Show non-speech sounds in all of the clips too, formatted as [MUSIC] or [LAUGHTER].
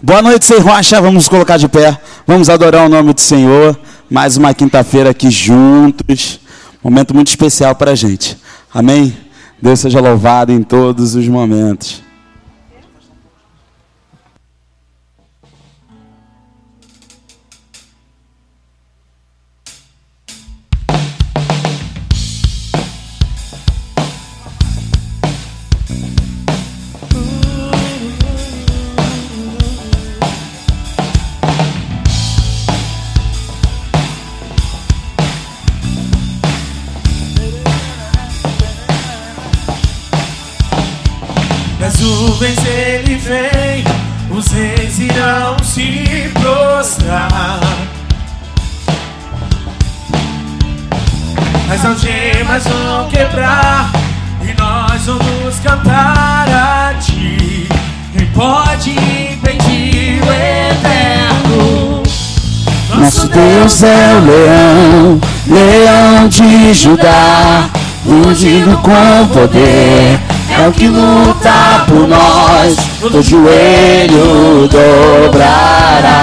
Boa noite, Senhor Rocha. Vamos colocar de pé. Vamos adorar o nome do Senhor. Mais uma quinta-feira aqui juntos. Momento muito especial para a gente. Amém? Deus seja louvado em todos os momentos. É o leão, leão de Judá, ungido com poder. É o que luta por nós, o joelho dobrará.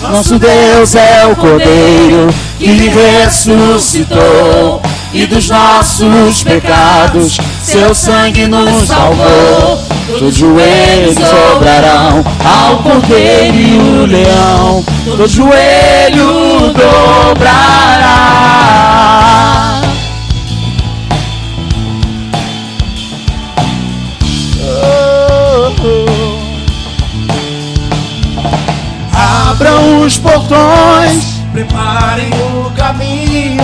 Nosso Deus é o Cordeiro que ressuscitou e dos nossos pecados seu sangue nos salvou. Todos os joelhos dobrarão ao Cordeiro e o leão, todo joelho dobrará. Abram os portões, Preparem o caminho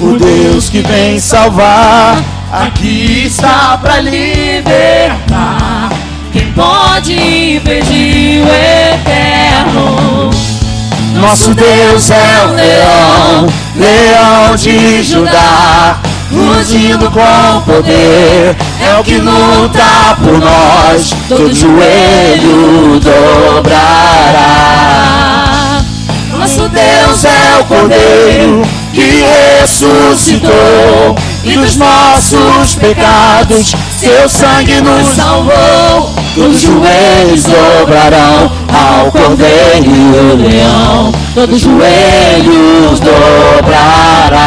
o Deus que vem salvar, aqui está para libertar. Quem pode impedir o eterno? Nosso Deus é o leão, leão de Judá, ungido com poder, é o que luta por nós, todo joelho dobrará. Nosso Deus é o Cordeiro que ressuscitou e dos nossos pecados seu sangue nos salvou. Todos os joelhos dobrarão ao Cordeiro e leão, todos os joelhos dobrará.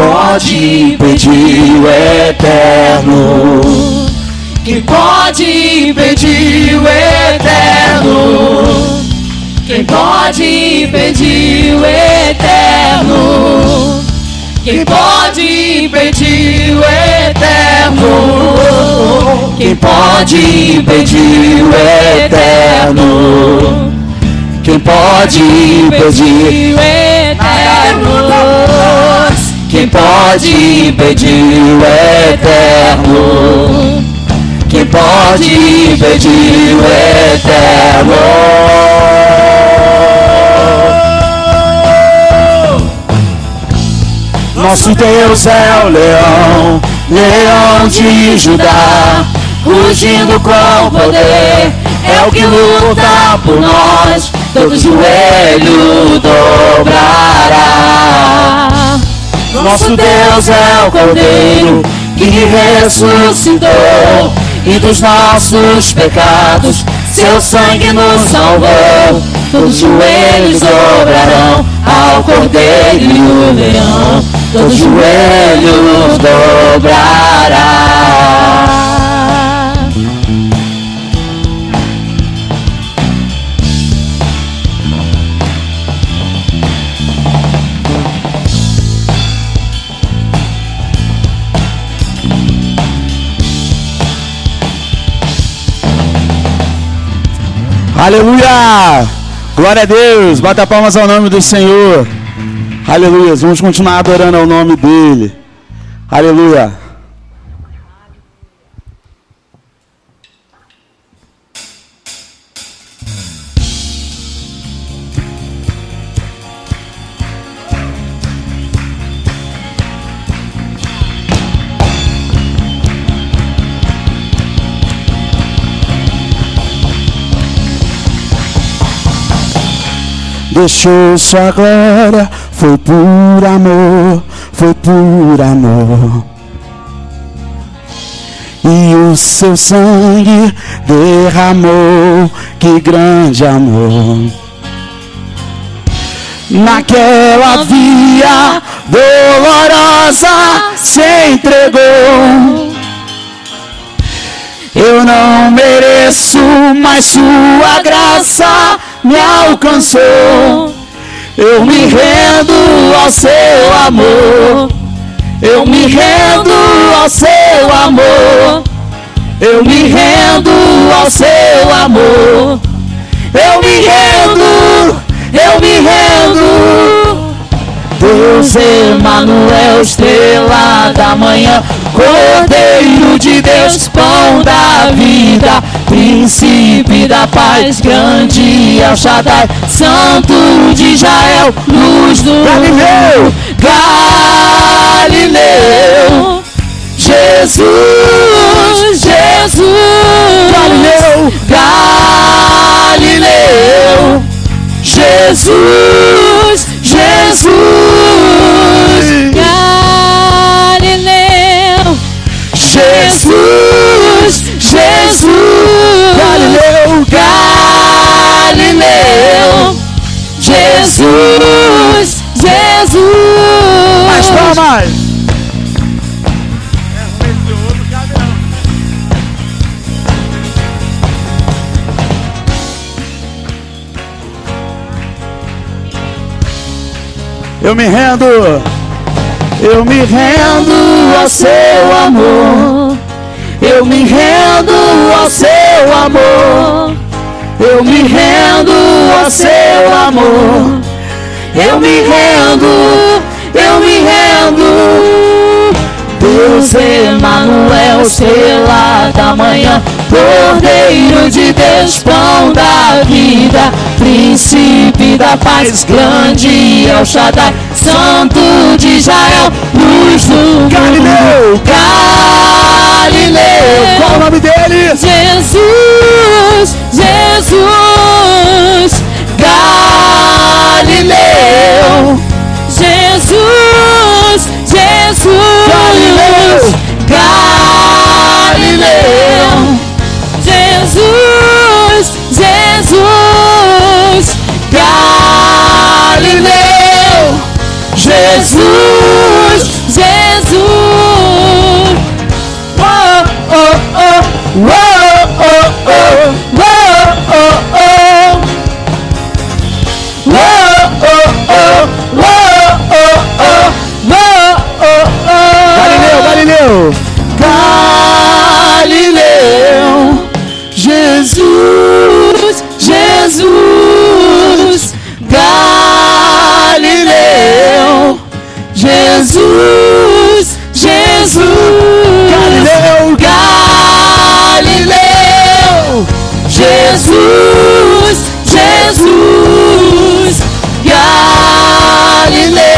Pode impedir o eterno? Quem pode impedir o eterno? Quem pode impedir o eterno? Quem pode impedir o eterno? Quem pode impedir o eterno? Quem pode impedir o eterno? Quem pode impedir o eterno? Quem pode impedir o eterno? Nosso Deus é o leão, leão de Judá, rugindo com poder, é o que luta por nós, todo joelho dobrará. Nosso Deus é o Cordeiro que ressuscitou e dos nossos pecados seu sangue nos salvou. Todos os joelhos dobrarão ao Cordeiro e o leão, todos os joelhos dobrará. Aleluia! Glória a Deus! Bata palmas ao nome do Senhor. Aleluia! Vamos continuar adorando ao nome dele. Aleluia! Deixou sua glória, foi por amor, foi por amor. E o seu sangue derramou, que grande amor. Naquela via dolorosa se entregou. Eu não mereço, mas sua graça me alcançou. Eu me rendo ao seu amor. Eu me rendo ao seu amor. Eu me rendo ao seu amor. Eu me rendo, eu me rendo. Deus Emanuel, estrela da manhã, Cordeiro de Deus, pão da vida, príncipe da paz, grande El Shaddai, santo de Israel, luz do Galileu, Galileu. Jesus, Jesus, Galileu, Galileu. Jesus, Jesus, Jesus, Jesus, Galileu, Galileu. Jesus, Jesus. mais palmas. Eu me rendo, eu me rendo ao seu amor. Eu me rendo ao seu amor. Eu me rendo ao seu amor. Eu me rendo, eu me rendo. Deus Emanuel, estrela da manhã, Cordeiro de Deus, pão da vida, príncipe da paz, grande El Shaddai, santo de Israel, luz do Galileu, Galileu. qual o nome dele? Jesus, Jesus, Galileu. Jesus, Jesus, Galileu. Galileu. Jesus, Jesus, Galileu. Jesus, Jesus. Oh, oh, oh, oh, oh, oh, oh, oh, oh. Galileu, Galileu. Galileu, Jesus, Jesus, Jesus, Jesus, Galileu. Galileu, Jesus, Jesus, Galileu,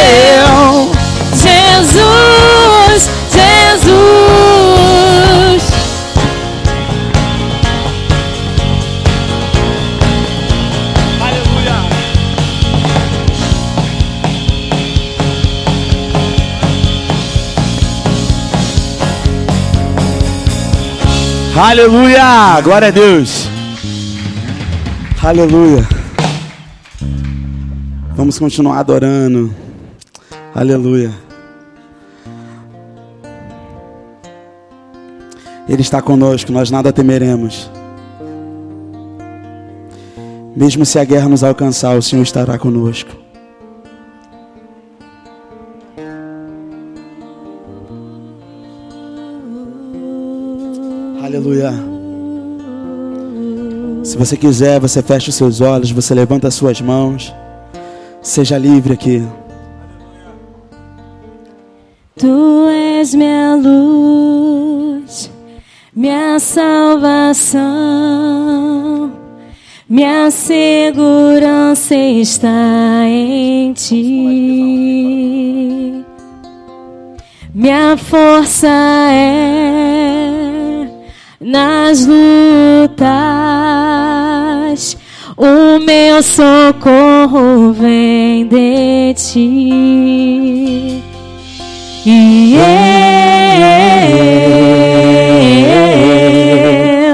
Aleluia! Glória a Deus! Aleluia! Vamos continuar adorando. Aleluia! Ele está conosco, nós nada temeremos. Mesmo se a guerra nos alcançar, o Senhor estará conosco. Aleluia. Se você quiser, você fecha os seus olhos, você levanta as suas mãos. Seja livre aqui. Tu és minha luz, minha salvação, minha segurança está em ti. Minha força é nas lutas, o meu socorro vem de ti. E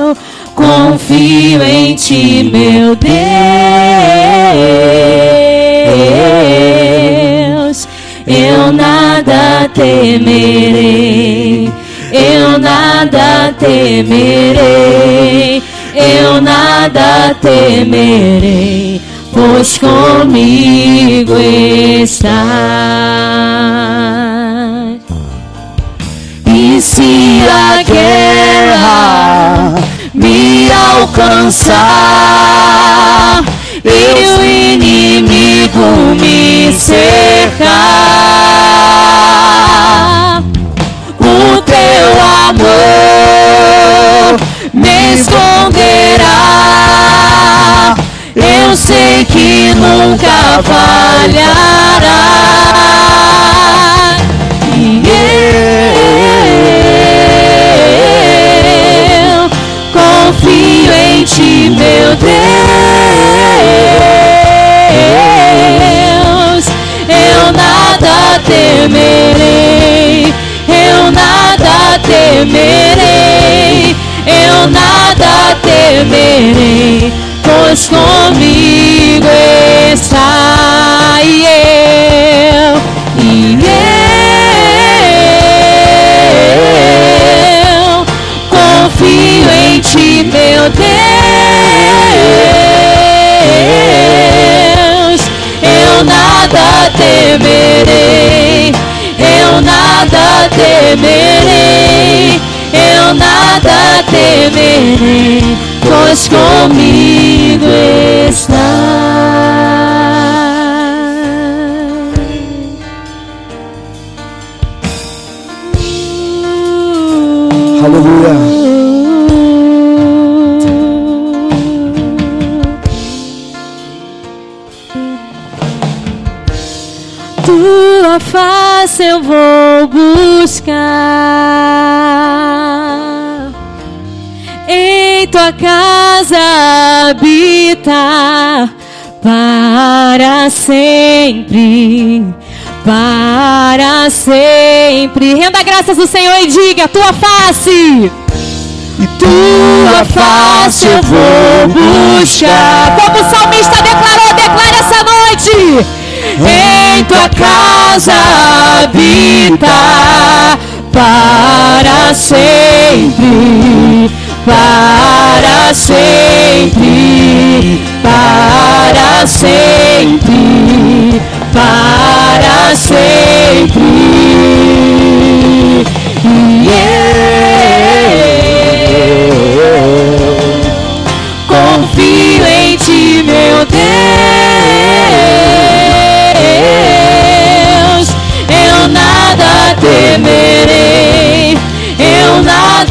eu confio em ti, meu Deus. Eu nada temerei, eu nada temerei, eu nada temerei, pois comigo estás. E se a guerra me alcançar, e o inimigo me cercar, amor me esconderá. Eu sei que nunca falhará. E eu confio em ti, meu Deus. Eu nada temer temerei, eu nada temerei, pois comigo está eu, e eu confio em ti, meu Deus. Eu nada temerei, eu nada temerei, nada temerei, pois comigo está. Aleluia. Tua face eu vou buscar. Tua casa habitar para sempre. Para sempre. Renda graças ao Senhor e diga: Tua face. E Tua face eu vou buscar. Como o salmista declarou, declara essa noite. Em tua casa habitar para sempre, para sempre, para sempre, para sempre. Eu confio em ti, meu Deus. Eu nada temerei, eu nada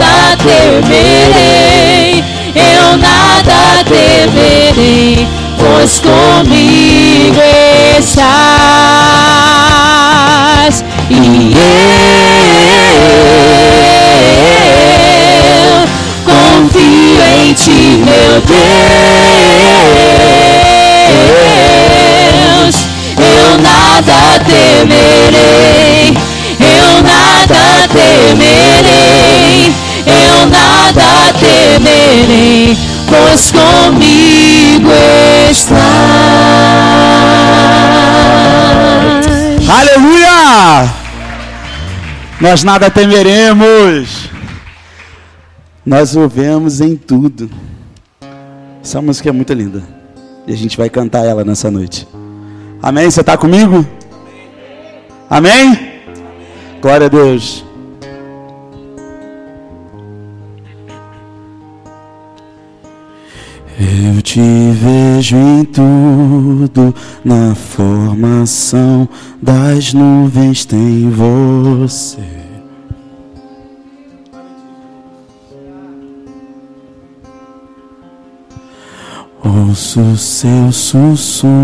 temerei, eu nada temerei, pois comigo estás. E eu confio em ti, meu Deus. Eu nada temerei, eu nada temerei, nada temerei, pois comigo estás. Aleluia! Nós nada temeremos. Nós o vemos em tudo. Essa música é muito linda. E a gente vai cantar ela nessa noite. Amém? Você está comigo? Amém? Glória a Deus. Eu te vejo em tudo, na formação das nuvens tem você. Ouço seu sussurro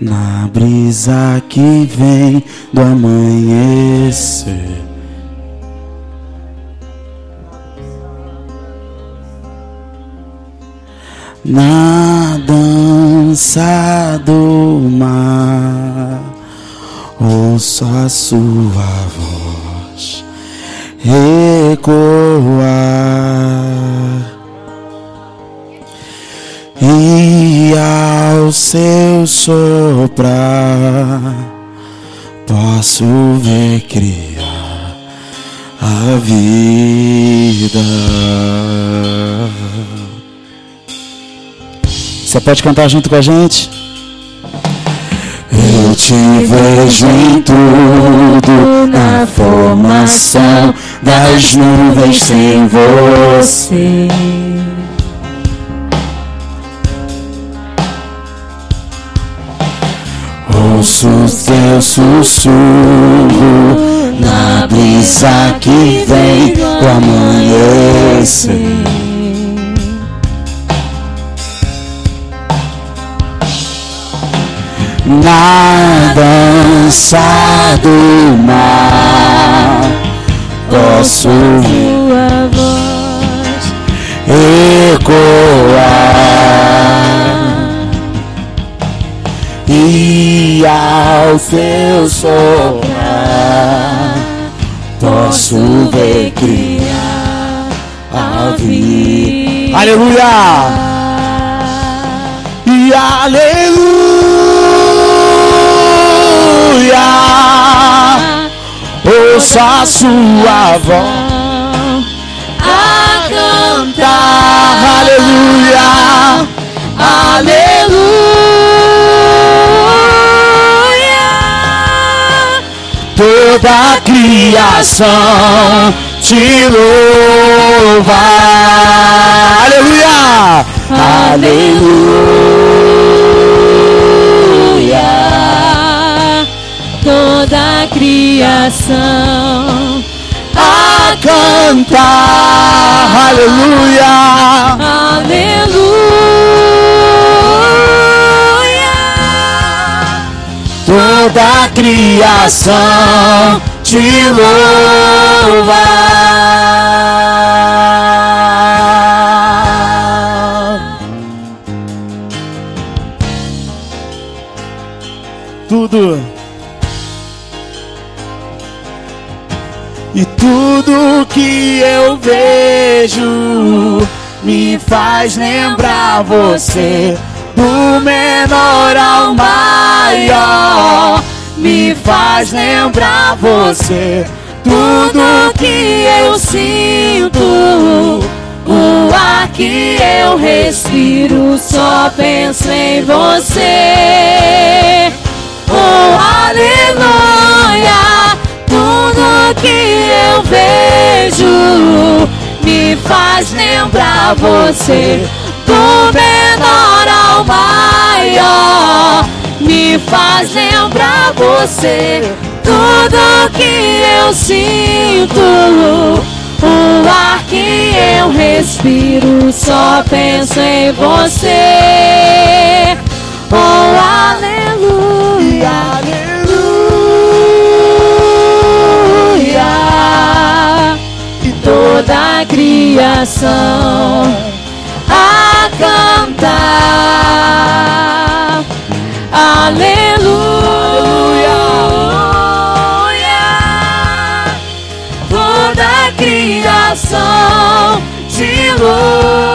na brisa que vem do amanhecer. Na dança do mar, ouço a sua voz ecoar. E ao seu soprar, posso ver criar a vida. Você pode cantar junto com a gente? Eu te vejo em tudo, na formação das nuvens sem você. Ouço teu sussurro na brisa que vem do amanhecer. Na dança do mar. Posso ouvir voz ecoar e ao teu soprar posso ver criar a vida. Aleluia! E aleluia! Ouça a sua voz a cantar, aleluia! Aleluia. Toda a criação te louva, aleluia! Aleluia. Toda a criação A cantar, aleluia! Aleluia. Toda a criação te louva. Tudo. E tudo que eu vejo me faz lembrar você, do menor ao maior, me faz lembrar você, tudo que eu sinto, o ar que eu respiro, só penso em você. Oh, aleluia! Tudo que eu vejo me faz lembrar você. Do menor ao maior, me faz lembrar você. Tudo que eu sinto, o ar que eu respiro, só penso em você. Oh, aleluia, aleluia. E toda a criação a cantar. Aleluia. Toda a criação te louva.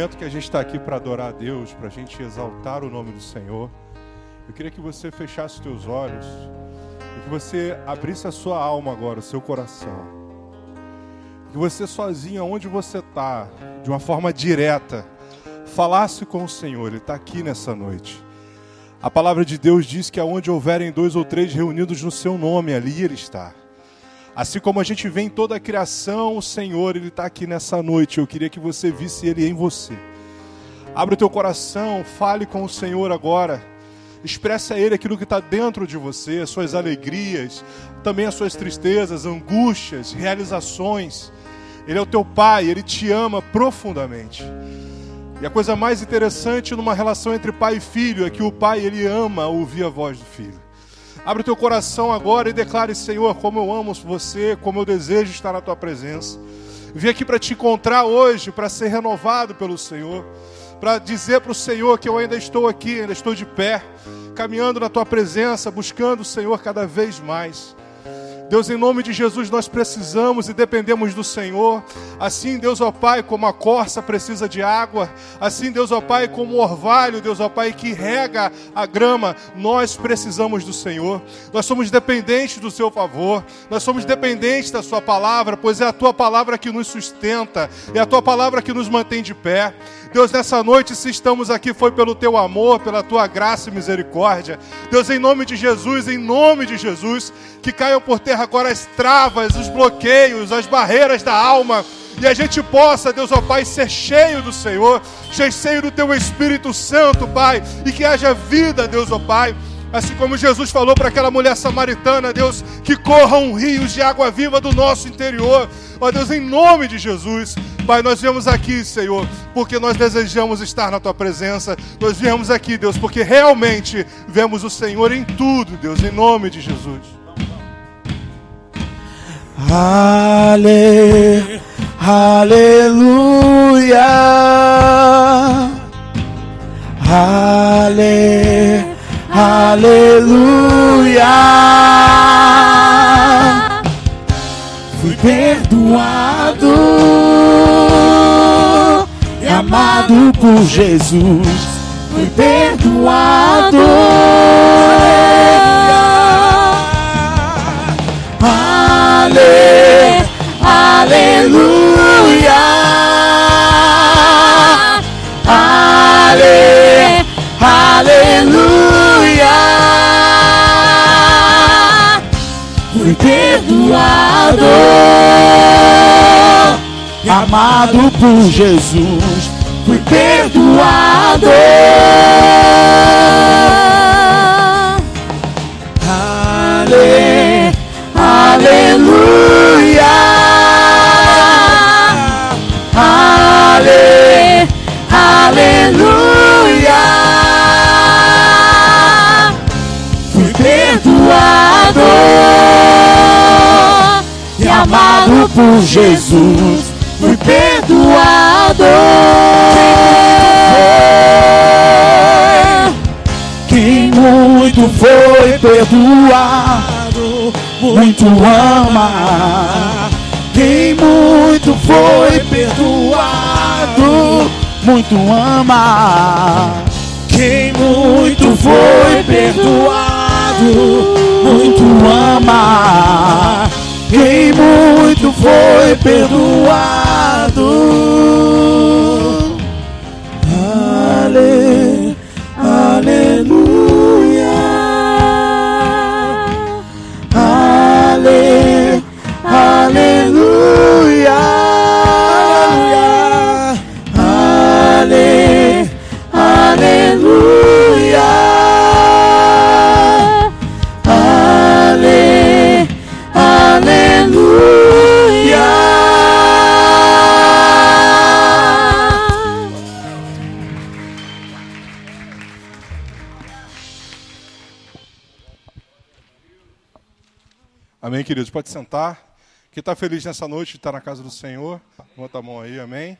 Momento que a gente está aqui para adorar a Deus, para a gente exaltar o nome do Senhor, eu queria que você fechasse os teus olhos e que você abrisse a sua alma agora, o seu coração. Que você sozinho, onde você está, de uma forma direta, falasse com o Senhor, Ele está aqui nessa noite. A palavra de Deus diz que aonde houverem dois ou três reunidos no seu nome, ali Ele está. Assim como a gente vê em toda a criação, o Senhor, Ele está aqui nessa noite. Eu queria que você visse Ele em você. Abre o teu coração, fale com o Senhor agora. Expresse a Ele aquilo que está dentro de você, as suas alegrias, também as suas tristezas, angústias, realizações. Ele é o teu Pai, Ele te ama profundamente. E a coisa mais interessante numa relação entre pai e filho é que o pai ele ama ouvir a voz do filho. Abre o teu coração agora e declare, Senhor, como eu amo você, como eu desejo estar na tua presença. Vim aqui para te encontrar hoje, para ser renovado pelo Senhor, para dizer para o Senhor que eu ainda estou aqui, ainda estou de pé, caminhando na tua presença, buscando o Senhor cada vez mais. Deus, em nome de Jesus, nós precisamos e dependemos do Senhor. Assim, Deus, ó Pai, como a corça precisa de água, assim, Deus, ó Pai, como o orvalho, Deus, ó Pai, que rega a grama, nós precisamos do Senhor. Nós somos dependentes do seu favor, nós somos dependentes da Sua palavra, pois é a Tua palavra que nos sustenta, é a Tua palavra que nos mantém de pé. Deus, nessa noite, se estamos aqui, foi pelo Teu amor, pela Tua graça e misericórdia. Deus, em nome de Jesus, em nome de Jesus, que caiam por terra agora as travas, os bloqueios, as barreiras da alma, e a gente possa, Deus, ó Pai, ser cheio do Senhor, cheio do Teu Espírito Santo, Pai, e que haja vida, Deus, ó Pai. Assim como Jesus falou para aquela mulher samaritana, Deus, que corram rios de água viva do nosso interior. Ó Deus, em nome de Jesus, Pai, nós viemos aqui, Senhor, porque nós desejamos estar na Tua presença. Nós viemos aqui, Deus, porque realmente vemos o Senhor em tudo, Deus, em nome de Jesus. Ale, aleluia. Ale, aleluia. Fui perdoado e amado por Jesus. Fui perdoado. Ale, aleluia. Ale, aleluia. Fui perdoado, amado por Jesus. Fui perdoado. Ale, aleluia. Ale, aleluia. Fui perdoado e amado por Jesus. Fui perdoado. Quem muito foi perdoado, muito ama. Quem muito foi perdoado, muito ama. Quem muito foi perdoado, muito ama. Quem muito foi perdoado. Ale, aleluia. Ale, queridos? Pode sentar. Quem está feliz nessa noite de estar na casa do Senhor, levanta a mão aí, amém.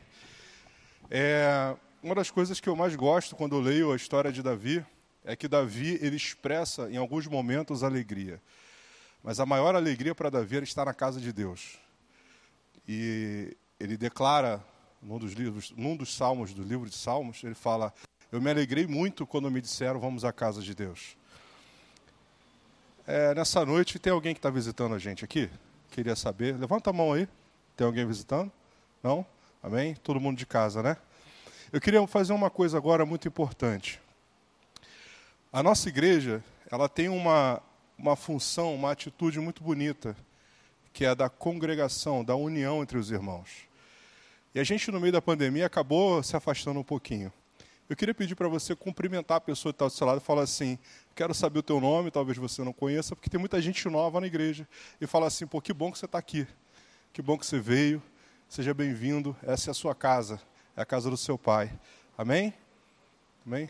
É, uma das coisas que eu mais gosto quando eu leio a história de Davi é que Davi ele expressa em alguns momentos alegria. Mas a maior alegria para Davi era estar na casa de Deus. E ele declara num dos livros, num dos salmos do livro de Salmos, ele fala: "Eu me alegrei muito quando me disseram vamos à casa de Deus". É, nessa noite, tem alguém que está visitando a gente aqui? Queria saber. Levanta a mão aí. Tem alguém visitando? Não? Amém? Todo mundo de casa, né? Eu queria fazer uma coisa agora muito importante. A nossa igreja, ela tem uma, uma função, uma atitude muito bonita, que é a da congregação, da união entre os irmãos. E a gente, no meio da pandemia, acabou se afastando um pouquinho. Eu queria pedir para você cumprimentar a pessoa que está do seu lado e falar assim: quero saber o teu nome, talvez você não conheça, porque tem muita gente nova na igreja. E fala assim: pô, que bom que você está aqui, que bom que você veio, seja bem-vindo, essa é a sua casa, é a casa do seu pai. Amém? Amém?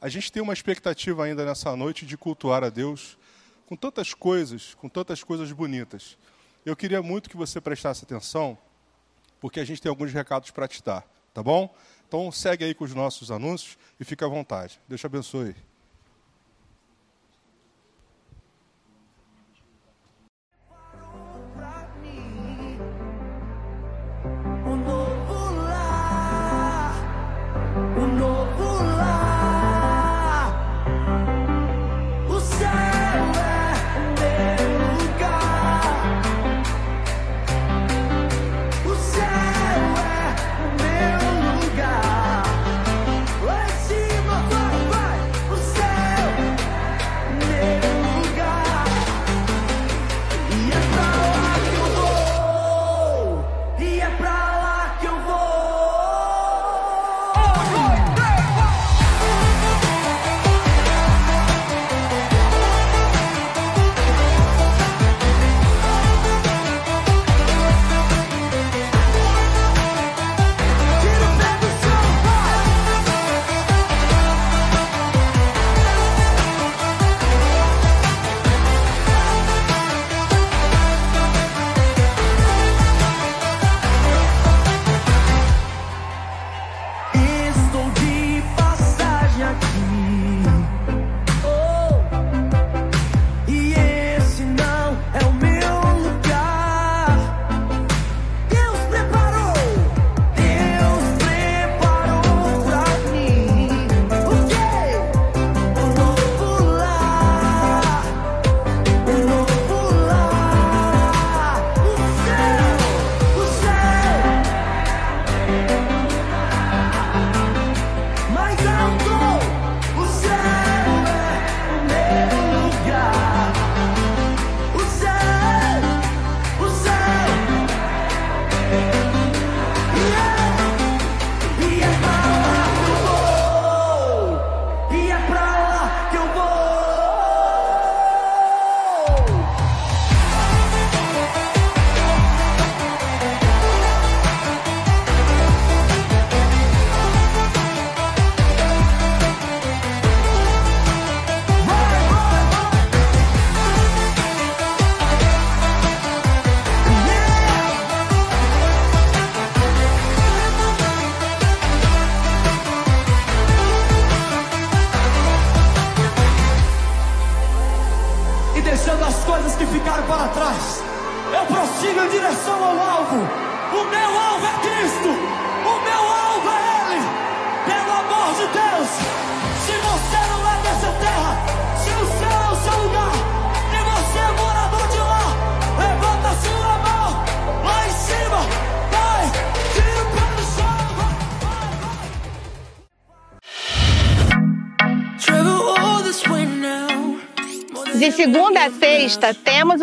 A gente tem uma expectativa ainda nessa noite de cultuar a Deus com tantas coisas, com tantas coisas bonitas. Eu queria muito que você prestasse atenção, porque a gente tem alguns recados para te dar, tá bom? Então segue aí com os nossos anúncios e fica à vontade. Deus te abençoe.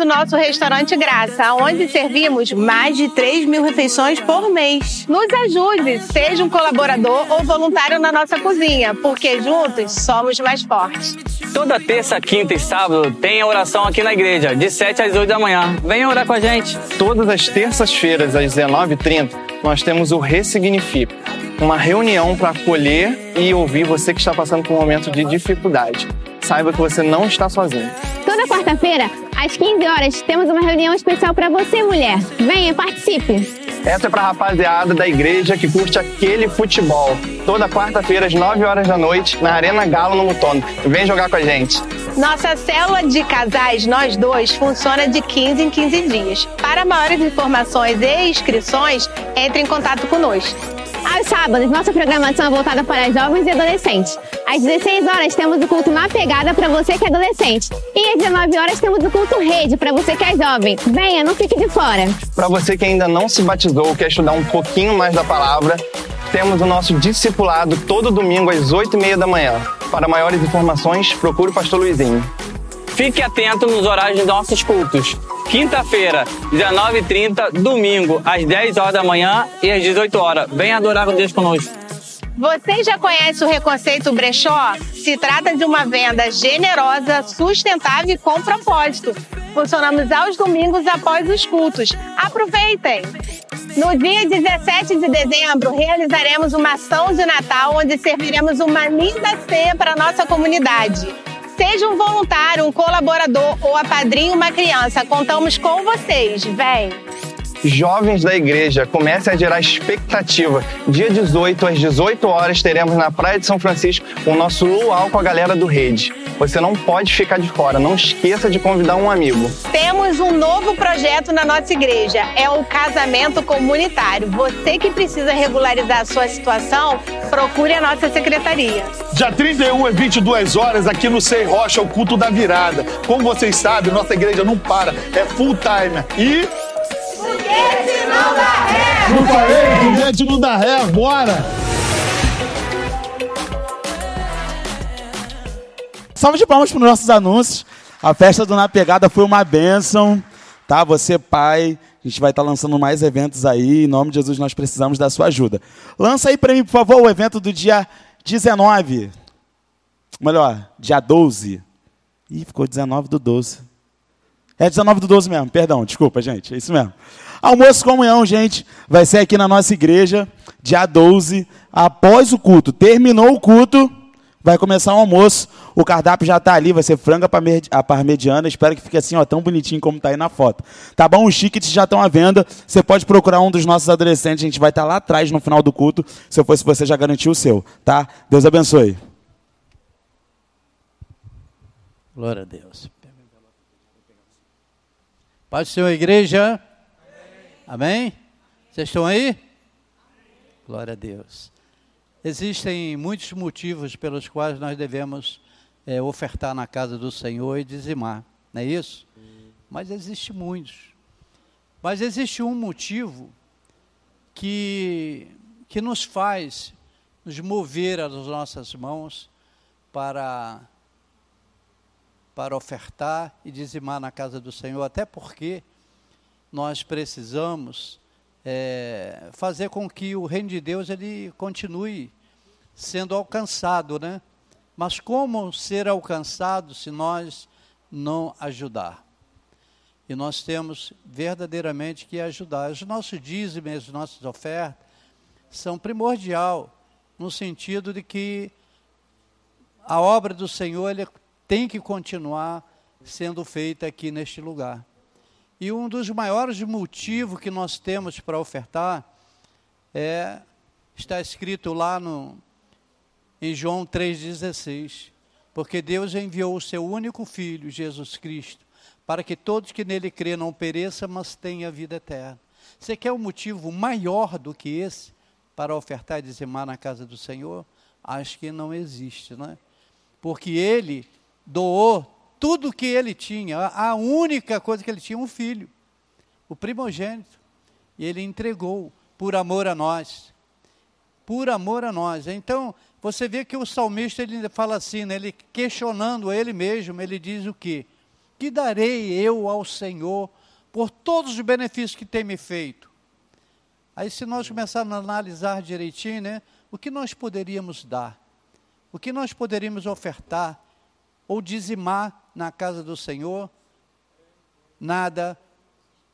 Sexta, temos o nosso restaurante Graça, onde servimos mais de 3 mil refeições por mês. Nos ajude, seja um colaborador ou voluntário na nossa cozinha, porque juntos somos mais fortes. Toda terça, quinta e sábado tem a oração aqui na igreja, de 7 às 8 da manhã. Venha orar com a gente. Todas as terças-feiras, às 19h30, nós temos o Ressignifica, uma reunião para acolher e ouvir você que está passando por um momento de dificuldade. Saiba que você não está sozinho. Toda quarta-feira, às 15 horas, temos uma reunião especial para você, mulher. Venha, participe. Essa é para a rapaziada da igreja que curte aquele futebol. Toda quarta-feira, às 9 horas da noite, na Arena Galo, no Mutono. Vem jogar com a gente. Nossa célula de casais, nós dois, funciona de 15 em 15 dias. Para maiores informações e inscrições, entre em contato conosco. Aos sábados, nossa programação é voltada para jovens e adolescentes. Às 16 horas, temos o culto Na Pegada para você que é adolescente. E às 19 horas, temos o culto Rede para você que é jovem. Venha, não fique de fora. Para você que ainda não se batizou, quer estudar um pouquinho mais da palavra, temos o nosso discipulado todo domingo às 8h30 da manhã. Para maiores informações, procure o Pastor Luizinho. Fique atento nos horários dos nossos cultos. Quinta-feira, 19h30, domingo, às 10 horas da manhã e às 18 horas. Venha adorar com Deus conosco. Você já conhece o Reconceito Brechó? Se trata de uma venda generosa, sustentável e com propósito. Funcionamos aos domingos após os cultos. Aproveitem! No dia 17 de dezembro, realizaremos uma ação de Natal onde serviremos uma linda ceia para a nossa comunidade. Seja um voluntário, um colaborador ou apadrinhe uma criança, contamos com vocês. Vem! Jovens da igreja, comecem a gerar expectativa. Dia 18, às 18 horas, teremos na Praia de São Francisco o nosso luau com a galera do Rede. Você não pode ficar de fora, não esqueça de convidar um amigo. Temos um novo projeto na nossa igreja, é o casamento comunitário. Você que precisa regularizar a sua situação, procure a nossa secretaria. Dia 31 às 22 horas, aqui no Sei Rocha, o culto da virada. Como vocês sabem, nossa igreja não para, é full time. E. Foguete não dá ré. Não falei, foguete não dá ré, bora! Salve de palmas para os nossos anúncios. A festa do Na Pegada foi uma bênção, tá? Você, pai, a gente vai estar lançando mais eventos aí. Em nome de Jesus, nós precisamos da sua ajuda. Lança aí para mim, por favor, o evento do dia 19. Melhor, dia 12. Ih, ficou 19 do 12. É 19 do 12 mesmo, perdão, desculpa, gente, é isso mesmo. Almoço comunhão, gente, vai ser aqui na nossa igreja, dia 12, após o culto. Terminou o culto, vai começar o almoço. O cardápio já está ali, vai ser franga parme- a parmegiana. Espero que fique assim, ó, tão bonitinho como está aí na foto. Tá bom? Os tickets já estão à venda. Você pode procurar um dos nossos adolescentes. A gente vai estar lá atrás no final do culto. Se eu fosse você, já garantiu o seu, tá? Deus abençoe. Glória a Deus. Paz do Senhor, igreja. Amém? Vocês estão aí? Glória a Deus. Existem muitos motivos pelos quais nós devemos eh, ofertar na casa do Senhor e dizimar, não é isso? Mas existe muitos. Mas existe um motivo que, que nos faz nos mover as nossas mãos para para ofertar e dizimar na casa do Senhor, até porque nós precisamos é, fazer com que o reino de Deus ele continue sendo alcançado, né? Mas como ser alcançado se nós não ajudar? E nós temos verdadeiramente que ajudar. Os nossos dízimos, as nossas ofertas são primordial no sentido de que a obra do Senhor ele tem que continuar sendo feita aqui neste lugar. E um dos maiores motivos que nós temos para ofertar é está escrito lá no em João 3:16, porque Deus enviou o seu único filho, Jesus Cristo, para que todos que nele crê não pereçam, mas tenham vida eterna. Você quer um motivo maior do que esse para ofertar e dizimar na casa do Senhor? Acho que não existe, né? Porque ele doou tudo que ele tinha, a única coisa que ele tinha, um filho, o primogênito. E ele entregou por amor a nós. Por amor a nós. Então, você vê que o salmista ele fala assim, né, ele questionando ele mesmo, ele diz o quê? Que darei eu ao Senhor por todos os benefícios que tem me feito? Aí se nós começarmos a analisar direitinho, né, o que nós poderíamos dar? O que nós poderíamos ofertar ou dizimar na casa do Senhor? Nada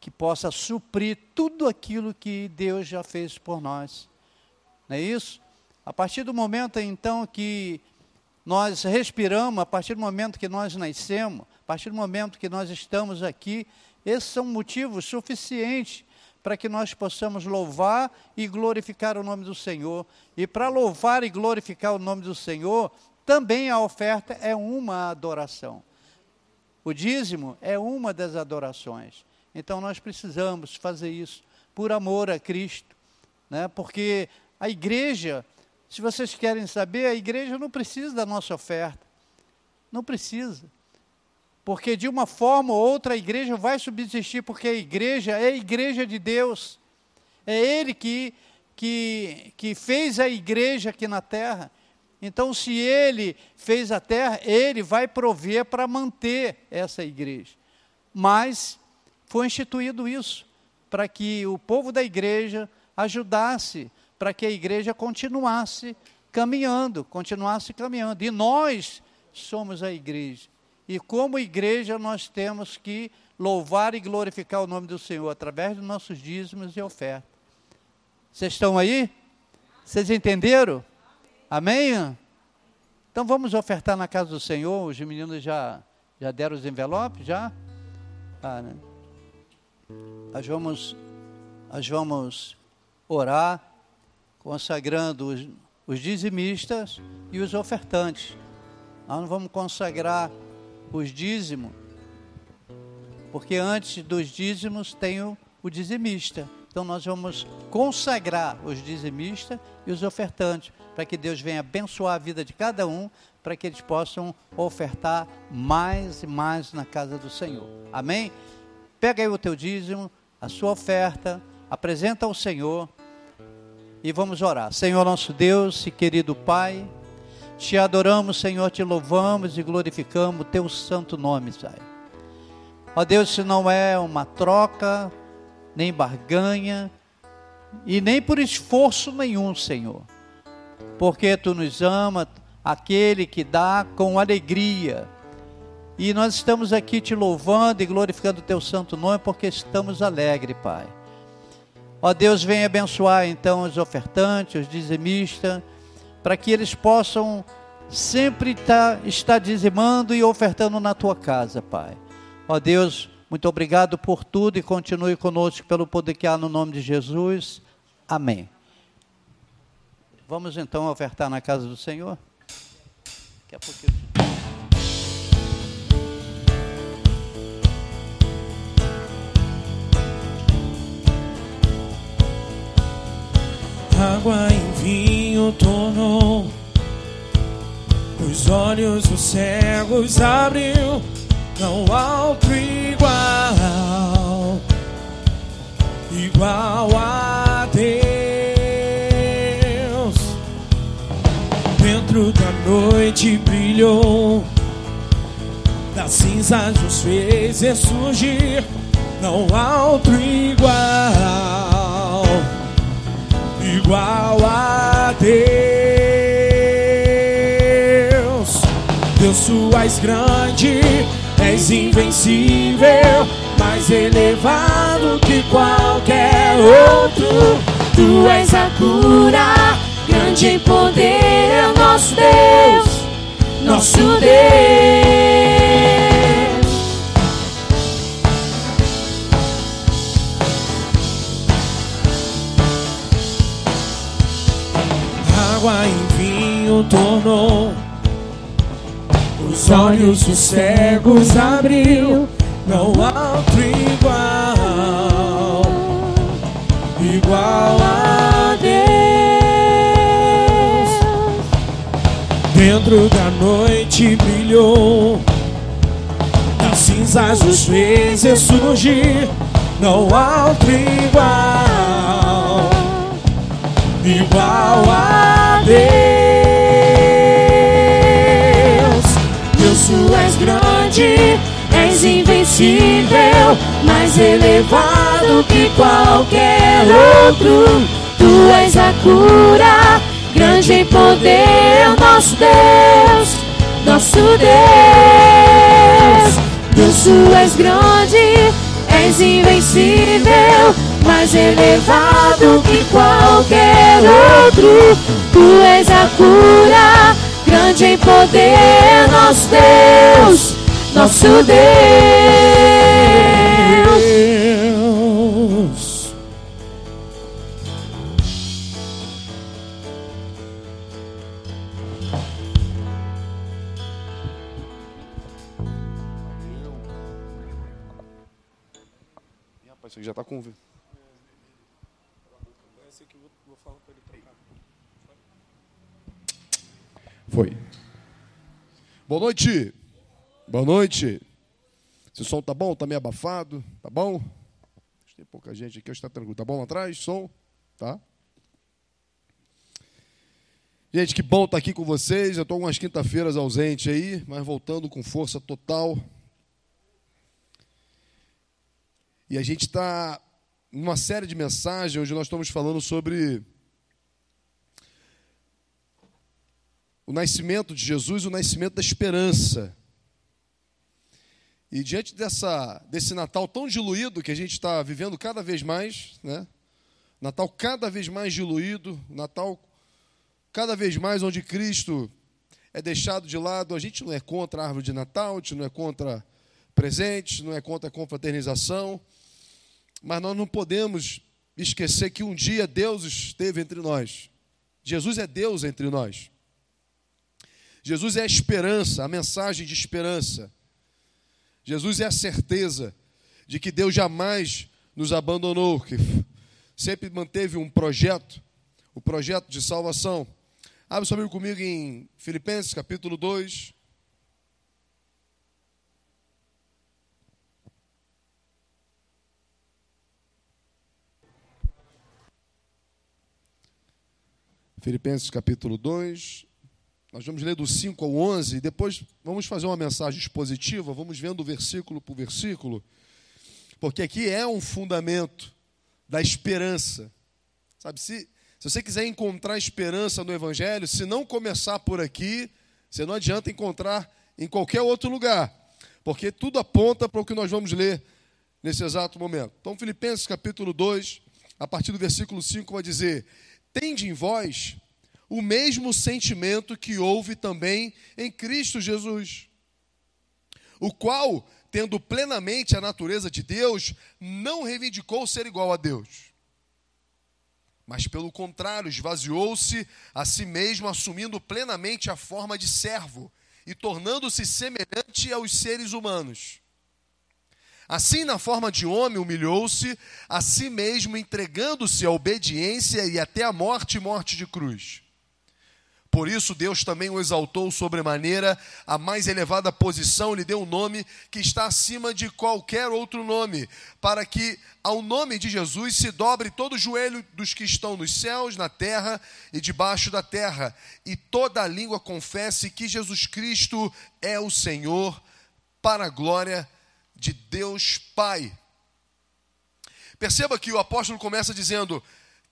que possa suprir tudo aquilo que Deus já fez por nós. Não é isso? A partir do momento então que nós respiramos, a partir do momento que nós nascemos, a partir do momento que nós estamos aqui, esses são motivos suficientes para que nós possamos louvar e glorificar o nome do Senhor. E para louvar e glorificar o nome do Senhor, também a oferta é uma adoração. O dízimo é uma das adorações. Então nós precisamos fazer isso por amor a Cristo, né? porque a igreja, se vocês querem saber, a igreja não precisa da nossa oferta. Não precisa. Porque de uma forma ou outra a igreja vai subsistir, porque a igreja é a igreja de Deus. É Ele que, que, que fez a igreja aqui na terra. Então, se Ele fez a terra, Ele vai prover para manter essa igreja. Mas foi instituído isso, para que o povo da igreja ajudasse, para que a igreja continuasse caminhando, continuasse caminhando. E nós somos a igreja. E como igreja nós temos que louvar e glorificar o nome do Senhor através dos nossos dízimos e ofertas. Vocês estão aí? Vocês entenderam? Amém? Então vamos ofertar na casa do Senhor. Os meninos já, já deram os envelopes? Já? Ah, né? Nós vamos, nós vamos orar, consagrando os, os dizimistas e os ofertantes. Nós não vamos consagrar os dízimos, porque antes dos dízimos tem o, o dizimista. Então nós vamos consagrar os dizimistas e os ofertantes, para que Deus venha abençoar a vida de cada um, para que eles possam ofertar mais e mais na casa do Senhor. Amém? Pega aí o teu dízimo, a sua oferta, apresenta ao Senhor e vamos orar. Senhor nosso Deus e querido Pai, te adoramos, Senhor, te louvamos e glorificamos o teu santo nome, Pai. Ó Deus, se não é uma troca, nem barganha, e nem por esforço nenhum, Senhor, porque tu nos ama, aquele que dá com alegria e nós estamos aqui te louvando e glorificando o teu santo nome porque estamos alegres, Pai. Ó Deus, vem abençoar então os ofertantes, os dizimistas, para que eles possam sempre estar, tá, estar dizimando e ofertando na tua casa, Pai. Ó Deus, muito obrigado por tudo e continue conosco pelo poder que há no nome de Jesus. Amém. Vamos então ofertar na casa do Senhor? Daqui a pouquinho. água em vinho tornou. Os olhos dos cegos abriu, não há outro igual, igual a Deus. Dentro da noite brilhou, das cinzas nos fez ressurgir, não há outro igual igual a Deus. Deus, tu és grande, és invencível, mais elevado que qualquer outro. Tu és a cura, grande poder, é o nosso Deus, nosso Deus. água em vinho tornou. Os olhos dos cegos abriu, não há outro igual, igual a Deus. Dentro da noite brilhou, das cinzas os fez ressurgir, não há outro igual, igual a Deus. Tu és grande, és invencível, mais elevado que qualquer outro. Tu és a cura, grande em poder, nosso Deus, nosso Deus. Deus, tu és grande, és invencível, mais elevado que qualquer outro. Tu és a cura, grande em poder, nosso Deus, nosso Deus. Rapaz, isso aqui já tá com. Foi. Boa noite. Boa noite. Esse som tá bom? Tá meio abafado? Tá bom? Tem pouca gente aqui, hoje tá tranquilo. Tá bom lá atrás? Som? Tá? Gente, que bom estar aqui com vocês. Eu estou algumas quinta-feiras ausente aí, mas voltando com força total. E a gente está numa série de mensagens onde nós estamos falando sobre o nascimento de Jesus, o nascimento da esperança. E diante dessa, desse Natal tão diluído que a gente está vivendo cada vez mais, né? Natal cada vez mais diluído, Natal cada vez mais onde Cristo é deixado de lado. A gente não é contra a árvore de Natal, a gente não é contra presentes, não é contra a confraternização, mas nós não podemos esquecer que um dia Deus esteve entre nós. Jesus é Deus entre nós. Jesus é a esperança, a mensagem de esperança. Jesus é a certeza de que Deus jamais nos abandonou, que sempre manteve um projeto, o projeto de salvação. Abre sua Bíblia comigo em Filipenses capítulo 2. Filipenses capítulo 2. Nós vamos ler do 5 ao 11 e depois vamos fazer uma mensagem expositiva, vamos vendo versículo por versículo, porque aqui é um fundamento da esperança. Sabe, se, se você quiser encontrar esperança no Evangelho, se não começar por aqui, você não adianta encontrar em qualquer outro lugar, porque tudo aponta para o que nós vamos ler nesse exato momento. Então, Filipenses capítulo 2, a partir do versículo 5, vai dizer: Tende em vós o mesmo sentimento que houve também em Cristo Jesus, o qual, tendo plenamente a natureza de Deus, não reivindicou ser igual a Deus. Mas, pelo contrário, esvaziou-se a si mesmo, assumindo plenamente a forma de servo e tornando-se semelhante aos seres humanos. Assim, na forma de homem, humilhou-se a si mesmo, entregando-se à obediência e até a morte morte de cruz. Por isso, Deus também o exaltou sobremaneira, a mais elevada posição, lhe deu um nome que está acima de qualquer outro nome, para que ao nome de Jesus se dobre todo o joelho dos que estão nos céus, na terra e debaixo da terra, e toda a língua confesse que Jesus Cristo é o Senhor, para a glória de Deus Pai. Perceba que o apóstolo começa dizendo: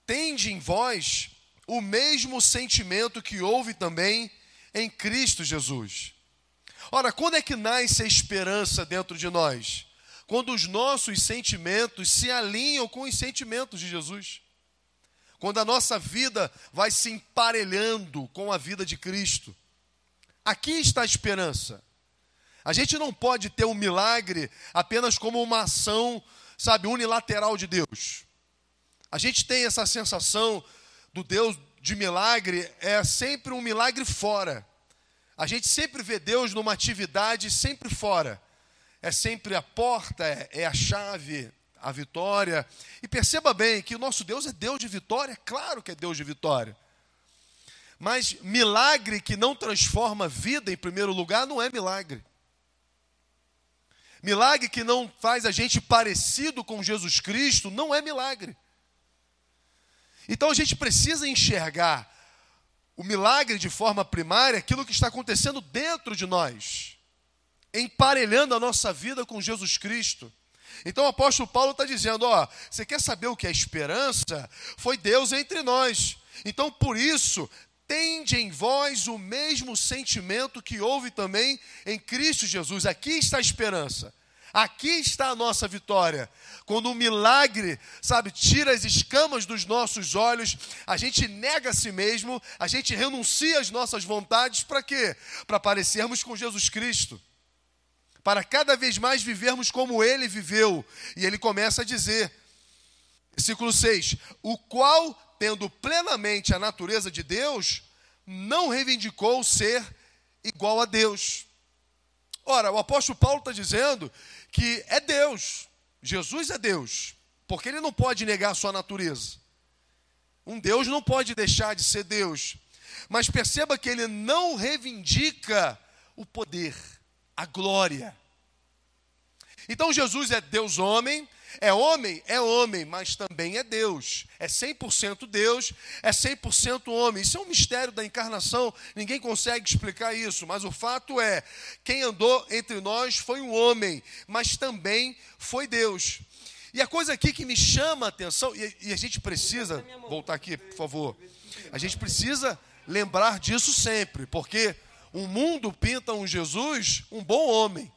Tende em vós o mesmo sentimento que houve também em Cristo Jesus. Ora, quando é que nasce a esperança dentro de nós? Quando os nossos sentimentos se alinham com os sentimentos de Jesus. Quando a nossa vida vai se emparelhando com a vida de Cristo. Aqui está a esperança. A gente não pode ter um milagre apenas como uma ação, sabe, unilateral de Deus. A gente tem essa sensação do Deus de milagre é sempre um milagre fora. A gente sempre vê Deus numa atividade sempre fora. é sempre a porta, é, é a chave, a vitória. E perceba bem que o nosso Deus é Deus de vitória, é claro que é Deus de vitória. Mas milagre que não transforma vida, em primeiro lugar, não é milagre. Milagre que não faz a gente parecido com Jesus Cristo, não é milagre. Então a gente precisa enxergar o milagre de forma primária, aquilo que está acontecendo dentro de nós, emparelhando a nossa vida com Jesus Cristo. Então o apóstolo Paulo está dizendo: ó, você quer saber o que é esperança? Foi Deus entre nós. Então por isso, tende em vós o mesmo sentimento que houve também em Cristo Jesus. Aqui está a esperança. Aqui está a nossa vitória. Quando um milagre, sabe, tira as escamas dos nossos olhos, a gente nega a si mesmo, a gente renuncia às nossas vontades para quê? Para parecermos com Jesus Cristo. Para cada vez mais vivermos como ele viveu. E ele começa a dizer, versículo 6: O qual, tendo plenamente a natureza de Deus, não reivindicou ser igual a Deus. Ora, o apóstolo Paulo está dizendo que é Deus, Jesus é Deus, porque ele não pode negar a sua natureza. Um Deus não pode deixar de ser Deus. Mas perceba que ele não reivindica o poder, a glória. Então Jesus é Deus homem, é homem? É homem, mas também é Deus. É 100% Deus, é 100% homem. Isso é um mistério da encarnação, ninguém consegue explicar isso, mas o fato é: quem andou entre nós foi um homem, mas também foi Deus. E a coisa aqui que me chama a atenção, e, e a gente precisa, voltar aqui, por favor, a gente precisa lembrar disso sempre, porque o mundo pinta um Jesus um bom homem,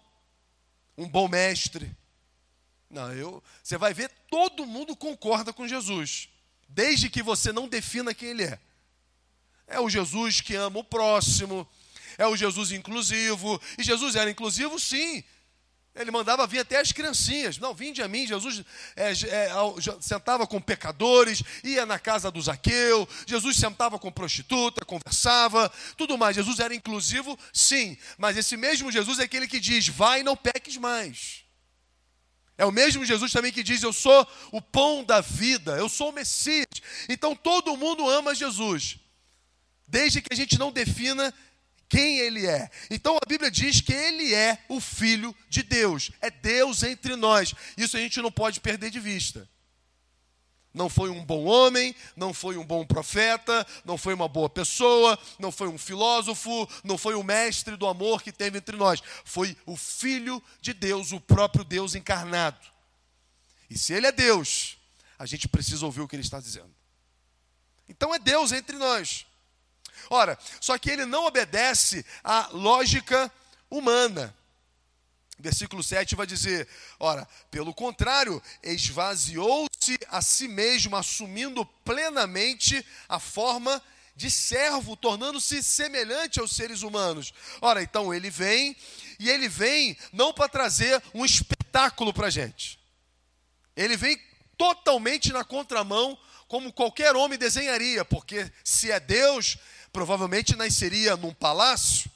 um bom mestre, não, eu, você vai ver, todo mundo concorda com Jesus, desde que você não defina quem ele é. É o Jesus que ama o próximo, é o Jesus inclusivo, e Jesus era inclusivo, sim. Ele mandava vir até as criancinhas. Não, vinde a mim. Jesus é, é, sentava com pecadores, ia na casa do Zaqueu. Jesus sentava com prostituta, conversava, tudo mais. Jesus era inclusivo, sim. Mas esse mesmo Jesus é aquele que diz: vai, não peques mais. É o mesmo Jesus também que diz: Eu sou o pão da vida, eu sou o Messias. Então todo mundo ama Jesus, desde que a gente não defina quem ele é. Então a Bíblia diz que ele é o Filho de Deus, é Deus entre nós. Isso a gente não pode perder de vista. Não foi um bom homem, não foi um bom profeta, não foi uma boa pessoa, não foi um filósofo, não foi o mestre do amor que teve entre nós. Foi o Filho de Deus, o próprio Deus encarnado. E se ele é Deus, a gente precisa ouvir o que ele está dizendo. Então é Deus entre nós. Ora, só que ele não obedece à lógica humana. Versículo 7 vai dizer: Ora, pelo contrário, esvaziou-se a si mesmo, assumindo plenamente a forma de servo, tornando-se semelhante aos seres humanos. Ora, então ele vem, e ele vem não para trazer um espetáculo para a gente, ele vem totalmente na contramão, como qualquer homem desenharia, porque se é Deus, provavelmente nasceria num palácio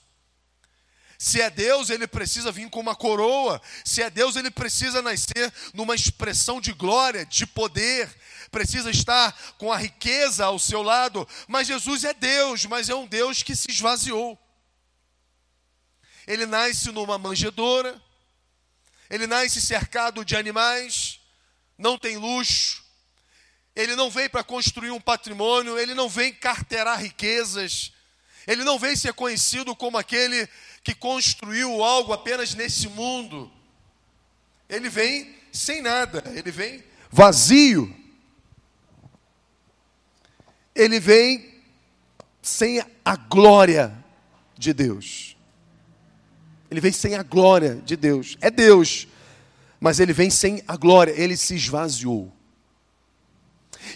se é Deus, ele precisa vir com uma coroa. Se é Deus, ele precisa nascer numa expressão de glória, de poder. Precisa estar com a riqueza ao seu lado. Mas Jesus é Deus, mas é um Deus que se esvaziou. Ele nasce numa manjedoura. Ele nasce cercado de animais. Não tem luxo. Ele não vem para construir um patrimônio. Ele não vem carterar riquezas. Ele não vem ser conhecido como aquele que construiu algo apenas nesse mundo. Ele vem sem nada, ele vem vazio. Ele vem sem a glória de Deus. Ele vem sem a glória de Deus. É Deus, mas ele vem sem a glória, ele se esvaziou.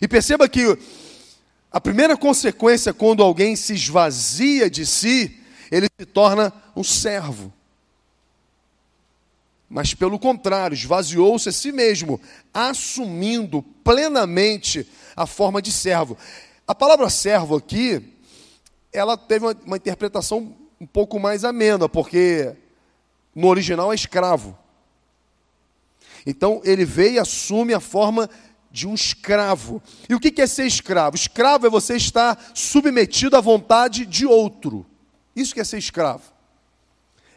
E perceba que a primeira consequência quando alguém se esvazia de si ele se torna um servo. Mas, pelo contrário, esvaziou-se a si mesmo, assumindo plenamente a forma de servo. A palavra servo aqui, ela teve uma, uma interpretação um pouco mais amena, porque no original é escravo. Então ele veio e assume a forma de um escravo. E o que é ser escravo? Escravo é você estar submetido à vontade de outro. Isso que é ser escravo.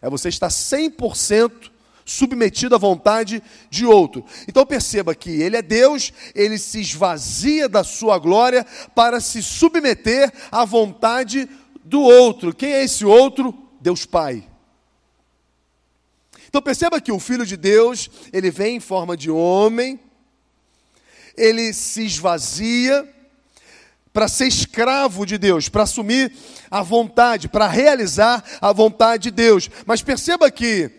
É você estar 100% submetido à vontade de outro. Então perceba que ele é Deus, ele se esvazia da sua glória para se submeter à vontade do outro. Quem é esse outro? Deus Pai. Então perceba que o Filho de Deus, ele vem em forma de homem, ele se esvazia para ser escravo de Deus, para assumir a vontade, para realizar a vontade de Deus. Mas perceba que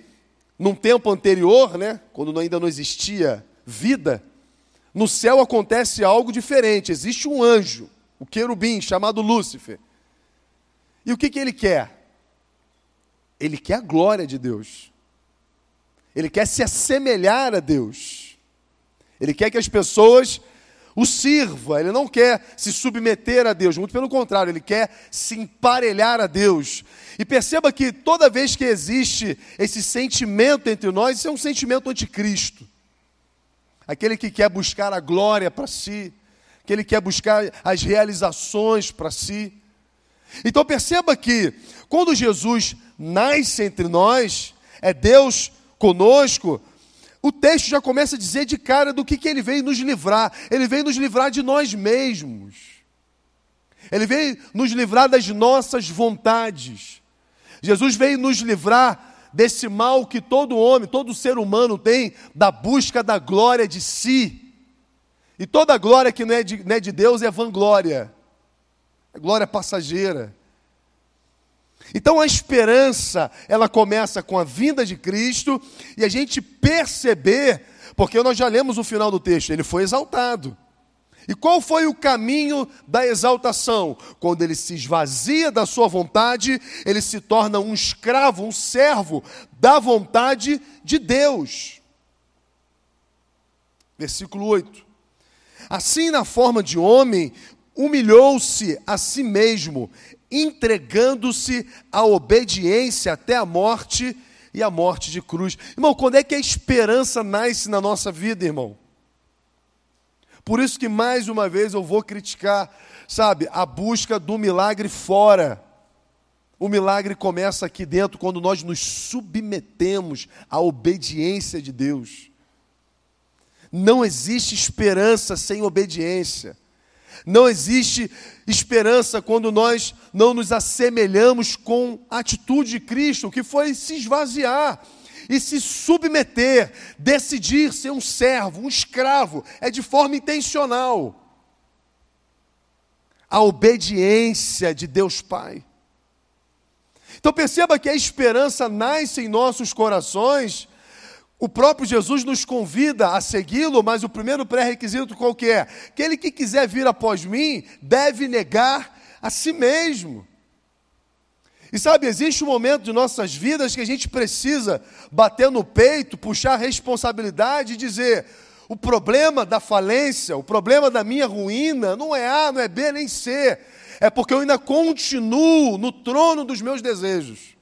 num tempo anterior, né, quando ainda não existia vida, no céu acontece algo diferente. Existe um anjo, o querubim, chamado Lúcifer. E o que, que ele quer? Ele quer a glória de Deus. Ele quer se assemelhar a Deus. Ele quer que as pessoas o sirva, ele não quer se submeter a Deus, muito pelo contrário, ele quer se emparelhar a Deus. E perceba que toda vez que existe esse sentimento entre nós, isso é um sentimento anticristo. Aquele que quer buscar a glória para si, aquele que quer buscar as realizações para si. Então perceba que quando Jesus nasce entre nós, é Deus conosco, o texto já começa a dizer de cara do que, que ele veio nos livrar. Ele veio nos livrar de nós mesmos. Ele veio nos livrar das nossas vontades. Jesus veio nos livrar desse mal que todo homem, todo ser humano tem, da busca da glória de si. E toda glória que não é de, não é de Deus é vanglória, é glória passageira. Então a esperança, ela começa com a vinda de Cristo e a gente perceber, porque nós já lemos o final do texto, ele foi exaltado. E qual foi o caminho da exaltação? Quando ele se esvazia da sua vontade, ele se torna um escravo, um servo da vontade de Deus. Versículo 8. Assim, na forma de homem, humilhou-se a si mesmo, entregando-se à obediência até a morte e a morte de cruz. Irmão, quando é que a esperança nasce na nossa vida, irmão? Por isso que mais uma vez eu vou criticar, sabe, a busca do milagre fora. O milagre começa aqui dentro quando nós nos submetemos à obediência de Deus. Não existe esperança sem obediência. Não existe esperança quando nós não nos assemelhamos com a atitude de Cristo, que foi se esvaziar e se submeter, decidir ser um servo, um escravo, é de forma intencional. A obediência de Deus Pai. Então perceba que a esperança nasce em nossos corações o próprio Jesus nos convida a segui-lo, mas o primeiro pré-requisito qual que é? Aquele que quiser vir após mim deve negar a si mesmo. E sabe, existe um momento de nossas vidas que a gente precisa bater no peito, puxar a responsabilidade e dizer: o problema da falência, o problema da minha ruína, não é A, não é B, nem C. É porque eu ainda continuo no trono dos meus desejos.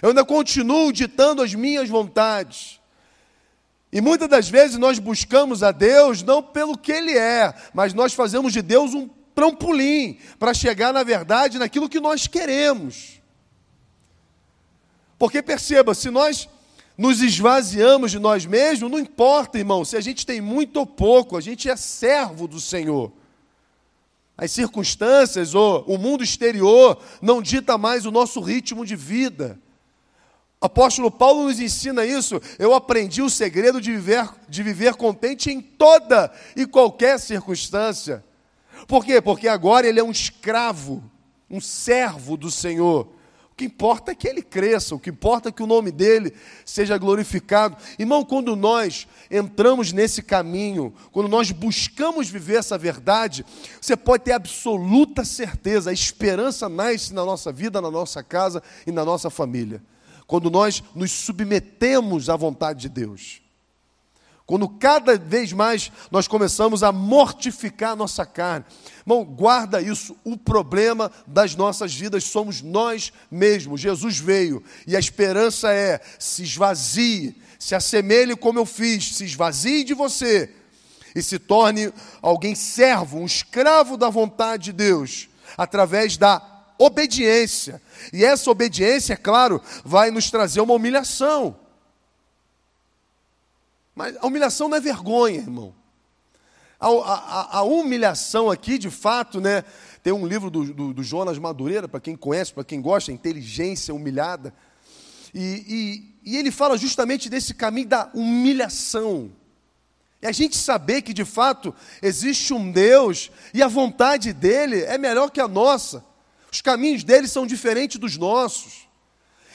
Eu ainda continuo ditando as minhas vontades. E muitas das vezes nós buscamos a Deus não pelo que Ele é, mas nós fazemos de Deus um trampolim para chegar, na verdade, naquilo que nós queremos. Porque perceba, se nós nos esvaziamos de nós mesmos, não importa, irmão, se a gente tem muito ou pouco, a gente é servo do Senhor. As circunstâncias ou o mundo exterior não dita mais o nosso ritmo de vida. Apóstolo Paulo nos ensina isso. Eu aprendi o segredo de viver, de viver contente em toda e qualquer circunstância. Por quê? Porque agora ele é um escravo, um servo do Senhor. O que importa é que ele cresça, o que importa é que o nome dele seja glorificado. Irmão, quando nós entramos nesse caminho, quando nós buscamos viver essa verdade, você pode ter absoluta certeza, a esperança nasce na nossa vida, na nossa casa e na nossa família quando nós nos submetemos à vontade de Deus. Quando cada vez mais nós começamos a mortificar a nossa carne. Irmão, guarda isso. O problema das nossas vidas somos nós mesmos. Jesus veio e a esperança é se esvazie, se assemelhe como eu fiz, se esvazie de você e se torne alguém servo, um escravo da vontade de Deus, através da obediência. E essa obediência, é claro, vai nos trazer uma humilhação. Mas a humilhação não é vergonha, irmão. A, a, a humilhação aqui, de fato, né? Tem um livro do, do, do Jonas Madureira, para quem conhece, para quem gosta, Inteligência Humilhada. E, e, e ele fala justamente desse caminho da humilhação. É a gente saber que de fato existe um Deus e a vontade dele é melhor que a nossa. Os caminhos dele são diferentes dos nossos.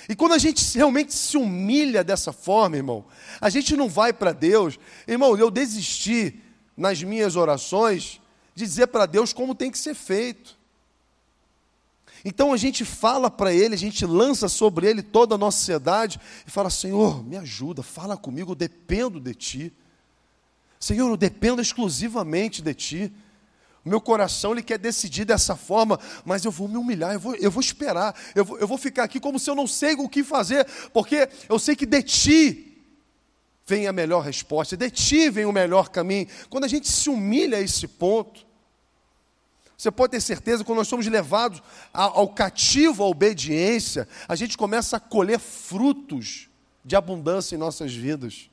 E quando a gente realmente se humilha dessa forma, irmão, a gente não vai para Deus. Irmão, eu desisti nas minhas orações de dizer para Deus como tem que ser feito. Então a gente fala para Ele, a gente lança sobre Ele toda a nossa ansiedade e fala: Senhor, me ajuda, fala comigo, eu dependo de Ti. Senhor, eu dependo exclusivamente de Ti. Meu coração ele quer decidir dessa forma, mas eu vou me humilhar, eu vou, eu vou esperar, eu vou, eu vou ficar aqui como se eu não sei o que fazer, porque eu sei que de Ti vem a melhor resposta, de Ti vem o melhor caminho. Quando a gente se humilha a esse ponto, você pode ter certeza, quando nós somos levados ao cativo, à obediência, a gente começa a colher frutos de abundância em nossas vidas.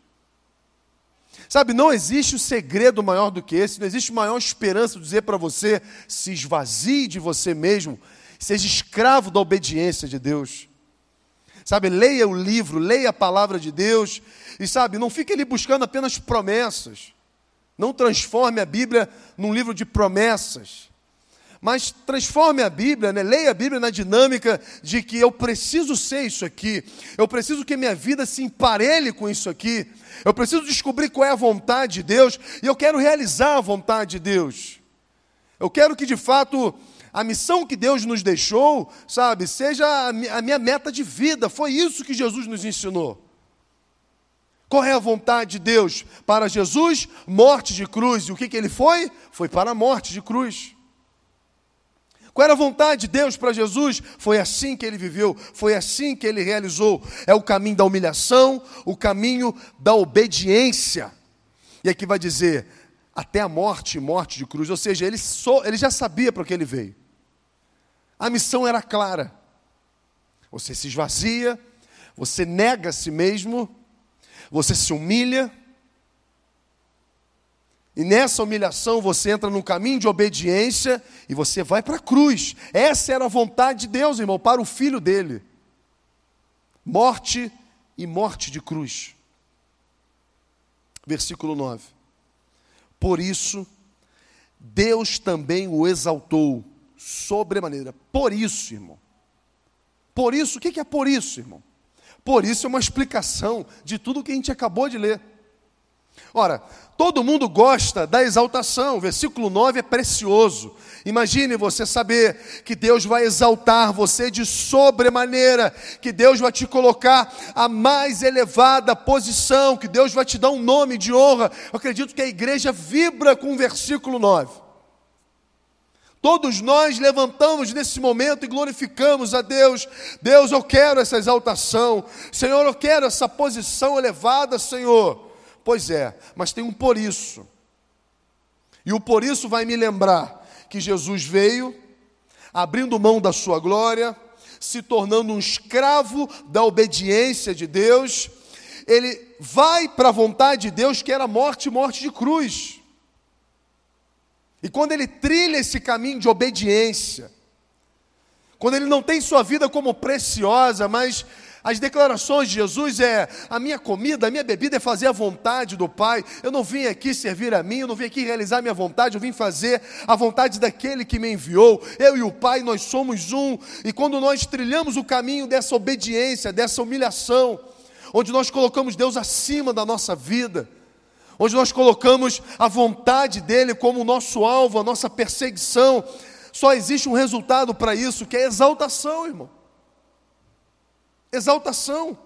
Sabe, não existe um segredo maior do que esse, não existe maior esperança de dizer para você: se esvazie de você mesmo, seja escravo da obediência de Deus. Sabe, leia o livro, leia a palavra de Deus, e sabe, não fique ali buscando apenas promessas. Não transforme a Bíblia num livro de promessas mas transforme a Bíblia, né? leia a Bíblia na dinâmica de que eu preciso ser isso aqui, eu preciso que minha vida se emparelhe com isso aqui, eu preciso descobrir qual é a vontade de Deus e eu quero realizar a vontade de Deus. Eu quero que de fato a missão que Deus nos deixou, sabe, seja a minha meta de vida. Foi isso que Jesus nos ensinou. Qual é a vontade de Deus? Para Jesus, morte de cruz. E o que, que ele foi? Foi para a morte de cruz. Qual era a vontade de Deus para Jesus? Foi assim que ele viveu, foi assim que ele realizou. É o caminho da humilhação, o caminho da obediência. E aqui vai dizer, até a morte morte de cruz. Ou seja, ele, só, ele já sabia para que ele veio. A missão era clara. Você se esvazia, você nega a si mesmo, você se humilha e nessa humilhação você entra no caminho de obediência e você vai para a cruz. Essa era a vontade de Deus, irmão, para o filho dele. Morte e morte de cruz. Versículo 9. Por isso, Deus também o exaltou sobremaneira. Por isso, irmão. Por isso, o que é por isso, irmão? Por isso é uma explicação de tudo que a gente acabou de ler. Ora, todo mundo gosta da exaltação, o versículo 9 é precioso. Imagine você saber que Deus vai exaltar você de sobremaneira, que Deus vai te colocar a mais elevada posição, que Deus vai te dar um nome de honra. Eu acredito que a igreja vibra com o versículo 9. Todos nós levantamos nesse momento e glorificamos a Deus. Deus, eu quero essa exaltação. Senhor, eu quero essa posição elevada, Senhor. Pois é, mas tem um por isso. E o por isso vai me lembrar que Jesus veio, abrindo mão da sua glória, se tornando um escravo da obediência de Deus, ele vai para a vontade de Deus, que era morte morte de cruz. E quando ele trilha esse caminho de obediência, quando ele não tem sua vida como preciosa, mas as declarações de Jesus é: a minha comida, a minha bebida é fazer a vontade do Pai. Eu não vim aqui servir a mim, eu não vim aqui realizar a minha vontade, eu vim fazer a vontade daquele que me enviou. Eu e o Pai, nós somos um. E quando nós trilhamos o caminho dessa obediência, dessa humilhação, onde nós colocamos Deus acima da nossa vida, onde nós colocamos a vontade dele como o nosso alvo, a nossa perseguição, só existe um resultado para isso, que é exaltação, irmão exaltação.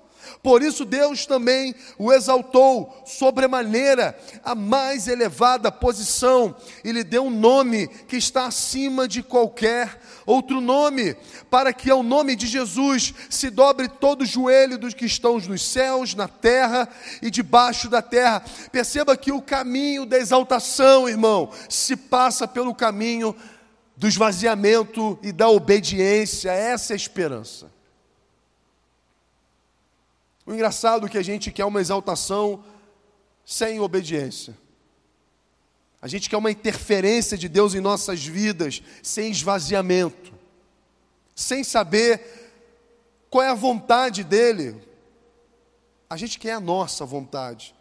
Por isso Deus também o exaltou sobremaneira a mais elevada posição e lhe deu um nome que está acima de qualquer outro nome, para que ao nome de Jesus se dobre todo o joelho dos que estão nos céus, na terra e debaixo da terra. Perceba que o caminho da exaltação, irmão, se passa pelo caminho do esvaziamento e da obediência. Essa é a esperança. O engraçado é que a gente quer uma exaltação sem obediência. A gente quer uma interferência de Deus em nossas vidas sem esvaziamento, sem saber qual é a vontade dele. A gente quer a nossa vontade.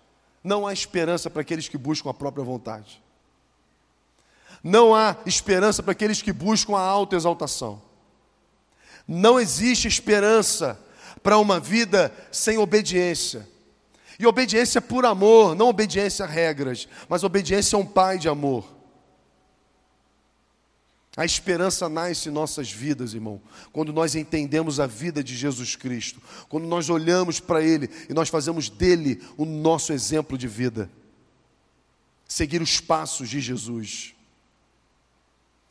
Não há esperança para aqueles que buscam a própria vontade. Não há esperança para aqueles que buscam a autoexaltação. Não existe esperança para uma vida sem obediência. E obediência por amor, não obediência a regras, mas obediência a um pai de amor. A esperança nasce em nossas vidas, irmão, quando nós entendemos a vida de Jesus Cristo, quando nós olhamos para Ele e nós fazemos dele o nosso exemplo de vida. Seguir os passos de Jesus.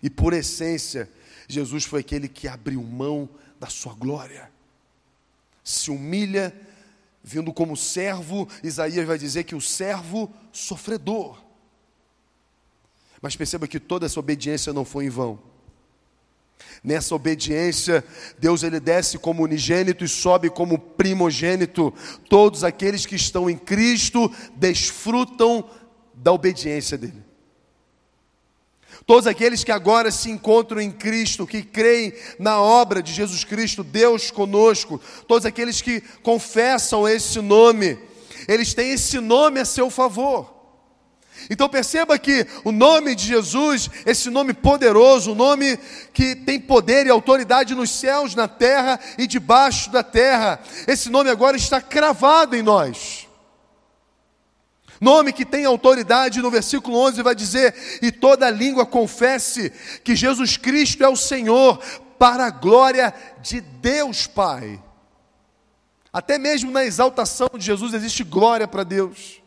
E por essência, Jesus foi aquele que abriu mão da sua glória se humilha, vindo como servo, Isaías vai dizer que o servo sofredor. Mas perceba que toda essa obediência não foi em vão. Nessa obediência, Deus ele desce como unigênito e sobe como primogênito. Todos aqueles que estão em Cristo desfrutam da obediência dele. Todos aqueles que agora se encontram em Cristo, que creem na obra de Jesus Cristo, Deus conosco, todos aqueles que confessam esse nome, eles têm esse nome a seu favor. Então perceba que o nome de Jesus, esse nome poderoso, o nome que tem poder e autoridade nos céus, na terra e debaixo da terra, esse nome agora está cravado em nós. Nome que tem autoridade, no versículo 11 vai dizer: E toda língua confesse que Jesus Cristo é o Senhor, para a glória de Deus Pai. Até mesmo na exaltação de Jesus existe glória para Deus.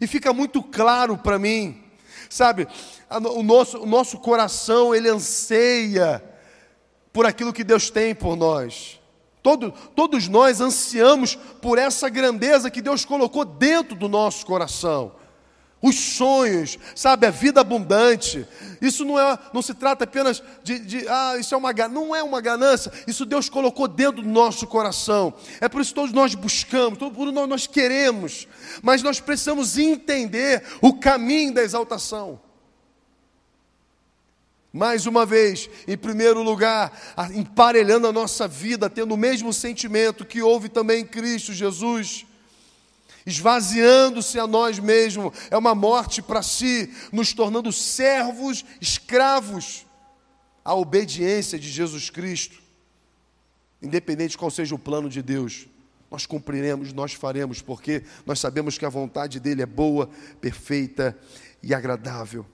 E fica muito claro para mim, sabe, o nosso, o nosso coração ele anseia por aquilo que Deus tem por nós. Todo, todos nós ansiamos por essa grandeza que Deus colocou dentro do nosso coração. Os sonhos, sabe, a vida abundante. Isso não, é, não se trata apenas de, de ah, isso é uma não é uma ganância. Isso Deus colocou dentro do nosso coração. É por isso que todos nós buscamos, todos nós, queremos. Mas nós precisamos entender o caminho da exaltação. Mais uma vez, em primeiro lugar, emparelhando a nossa vida, tendo o mesmo sentimento que houve também em Cristo Jesus, esvaziando-se a nós mesmos, é uma morte para si, nos tornando servos, escravos à obediência de Jesus Cristo. Independente qual seja o plano de Deus, nós cumpriremos, nós faremos, porque nós sabemos que a vontade dele é boa, perfeita e agradável.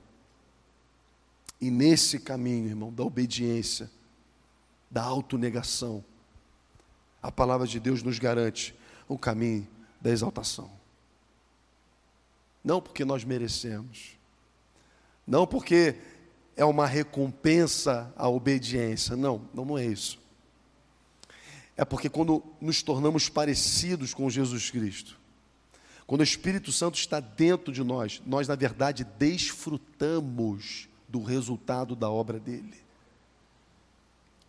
E nesse caminho, irmão, da obediência, da autonegação, a palavra de Deus nos garante o caminho da exaltação. Não porque nós merecemos, não porque é uma recompensa à obediência, não, não, é isso. É porque quando nos tornamos parecidos com Jesus Cristo, quando o Espírito Santo está dentro de nós, nós na verdade desfrutamos do resultado da obra dele.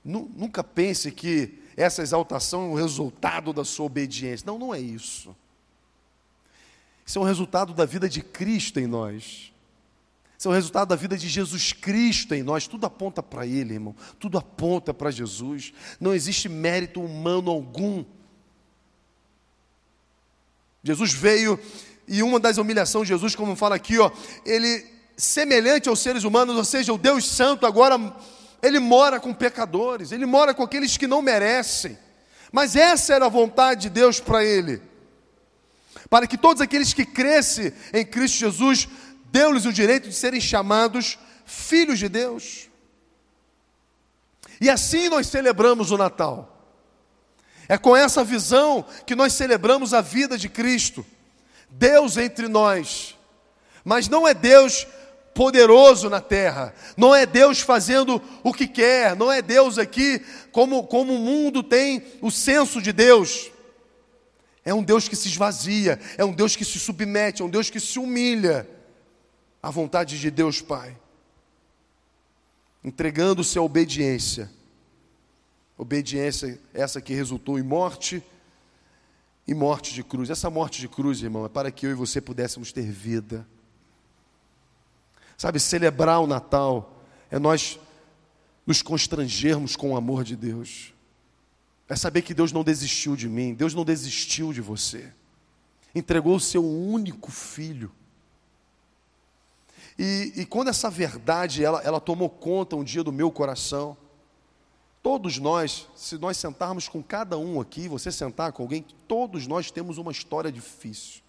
Nunca pense que essa exaltação é o resultado da sua obediência. Não, não é isso. Isso é um resultado da vida de Cristo em nós. Isso é o resultado da vida de Jesus Cristo em nós. Tudo aponta para Ele, irmão. Tudo aponta para Jesus. Não existe mérito humano algum. Jesus veio e uma das humilhações de Jesus, como fala aqui, ó, ele semelhante aos seres humanos, ou seja, o Deus Santo agora, ele mora com pecadores, ele mora com aqueles que não merecem. Mas essa era a vontade de Deus para ele. Para que todos aqueles que crescem em Cristo Jesus, deu-lhes o direito de serem chamados filhos de Deus. E assim nós celebramos o Natal. É com essa visão que nós celebramos a vida de Cristo. Deus entre nós. Mas não é Deus poderoso na terra, não é Deus fazendo o que quer, não é Deus aqui como, como o mundo tem o senso de Deus. É um Deus que se esvazia, é um Deus que se submete, é um Deus que se humilha à vontade de Deus Pai, entregando-se à obediência. Obediência essa que resultou em morte e morte de cruz. Essa morte de cruz, irmão, é para que eu e você pudéssemos ter vida. Sabe, celebrar o Natal é nós nos constrangermos com o amor de Deus. É saber que Deus não desistiu de mim, Deus não desistiu de você. Entregou o seu único filho. E, e quando essa verdade ela, ela tomou conta um dia do meu coração, todos nós, se nós sentarmos com cada um aqui, você sentar com alguém, todos nós temos uma história difícil.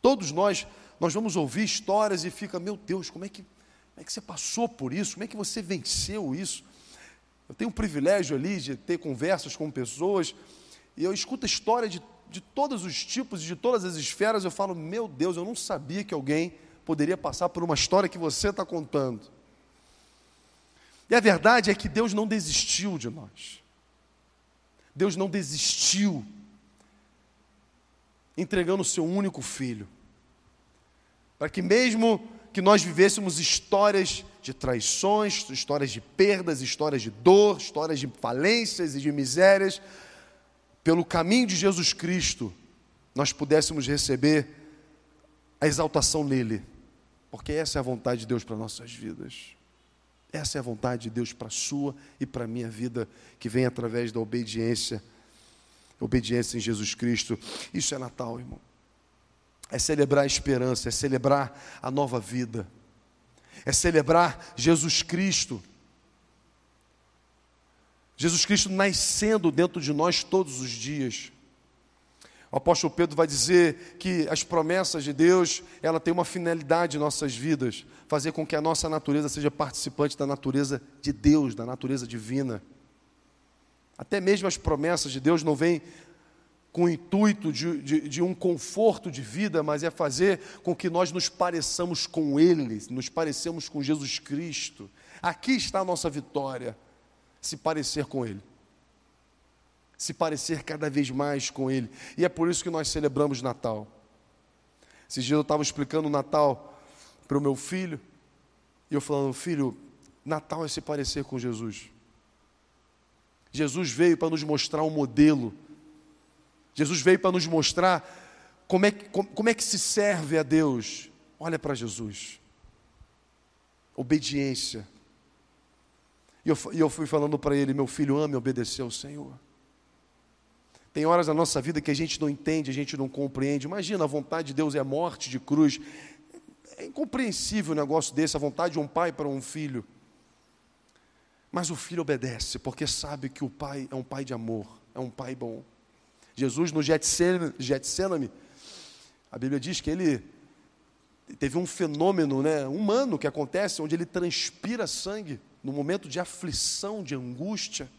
Todos nós, nós vamos ouvir histórias e fica, meu Deus, como é que, como é que você passou por isso? Como é que você venceu isso? Eu tenho o privilégio ali de ter conversas com pessoas e eu escuto a história de, de todos os tipos e de todas as esferas. Eu falo, meu Deus, eu não sabia que alguém poderia passar por uma história que você está contando. E a verdade é que Deus não desistiu de nós. Deus não desistiu, entregando o seu único filho, para que mesmo que nós vivêssemos histórias de traições, histórias de perdas, histórias de dor, histórias de falências e de misérias, pelo caminho de Jesus Cristo, nós pudéssemos receber a exaltação nele, porque essa é a vontade de Deus para nossas vidas. Essa é a vontade de Deus para a sua e para a minha vida, que vem através da obediência, obediência em Jesus Cristo. Isso é Natal, irmão. É celebrar a esperança, é celebrar a nova vida é celebrar Jesus Cristo. Jesus Cristo nascendo dentro de nós todos os dias. O apóstolo Pedro vai dizer que as promessas de Deus, ela tem uma finalidade em nossas vidas, fazer com que a nossa natureza seja participante da natureza de Deus, da natureza divina. Até mesmo as promessas de Deus não vêm com o intuito de, de, de, um conforto de vida, mas é fazer com que nós nos pareçamos com Ele, nos parecemos com Jesus Cristo. Aqui está a nossa vitória, se parecer com Ele. Se parecer cada vez mais com Ele. E é por isso que nós celebramos Natal. Esses dias eu estava explicando o Natal para o meu filho, e eu falando, filho, Natal é se parecer com Jesus. Jesus veio para nos mostrar um modelo Jesus veio para nos mostrar como é, que, como, é que se serve a Deus. Olha para Jesus. Obediência. E eu, e eu fui falando para ele: meu filho, ame obedecer ao Senhor. Tem horas na nossa vida que a gente não entende, a gente não compreende. Imagina, a vontade de Deus é morte de cruz. É incompreensível um negócio desse, a vontade de um pai para um filho. Mas o filho obedece, porque sabe que o pai é um pai de amor, é um pai bom. Jesus no Getsemane, a Bíblia diz que ele teve um fenômeno né, humano que acontece, onde ele transpira sangue no momento de aflição, de angústia.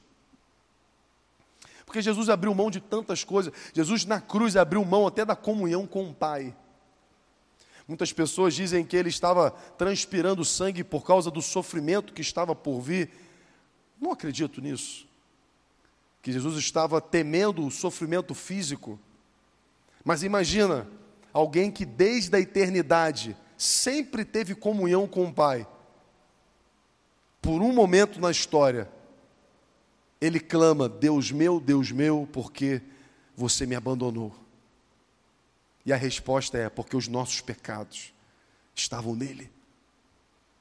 Porque Jesus abriu mão de tantas coisas. Jesus na cruz abriu mão até da comunhão com o Pai. Muitas pessoas dizem que ele estava transpirando sangue por causa do sofrimento que estava por vir. Não acredito nisso que Jesus estava temendo o sofrimento físico. Mas imagina alguém que desde a eternidade sempre teve comunhão com o Pai. Por um momento na história, ele clama: Deus meu, Deus meu, porque você me abandonou. E a resposta é: porque os nossos pecados estavam nele.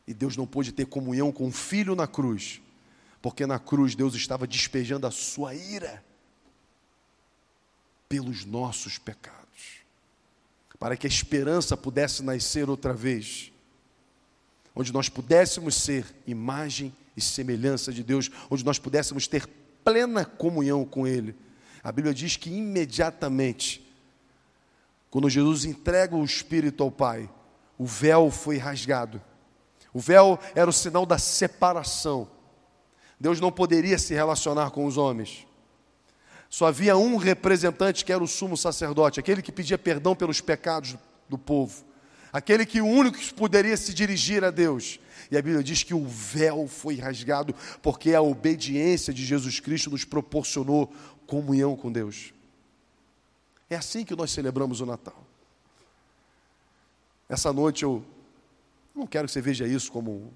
E Deus não pôde ter comunhão com o filho na cruz, porque na cruz Deus estava despejando a sua ira pelos nossos pecados, para que a esperança pudesse nascer outra vez, onde nós pudéssemos ser imagem e semelhança de Deus, onde nós pudéssemos ter plena comunhão com Ele. A Bíblia diz que imediatamente, quando Jesus entrega o Espírito ao Pai, o véu foi rasgado. O véu era o sinal da separação Deus não poderia se relacionar com os homens. Só havia um representante que era o sumo sacerdote, aquele que pedia perdão pelos pecados do povo, aquele que o único que poderia se dirigir a Deus. E a Bíblia diz que o véu foi rasgado porque a obediência de Jesus Cristo nos proporcionou comunhão com Deus. É assim que nós celebramos o Natal. Essa noite eu não quero que você veja isso como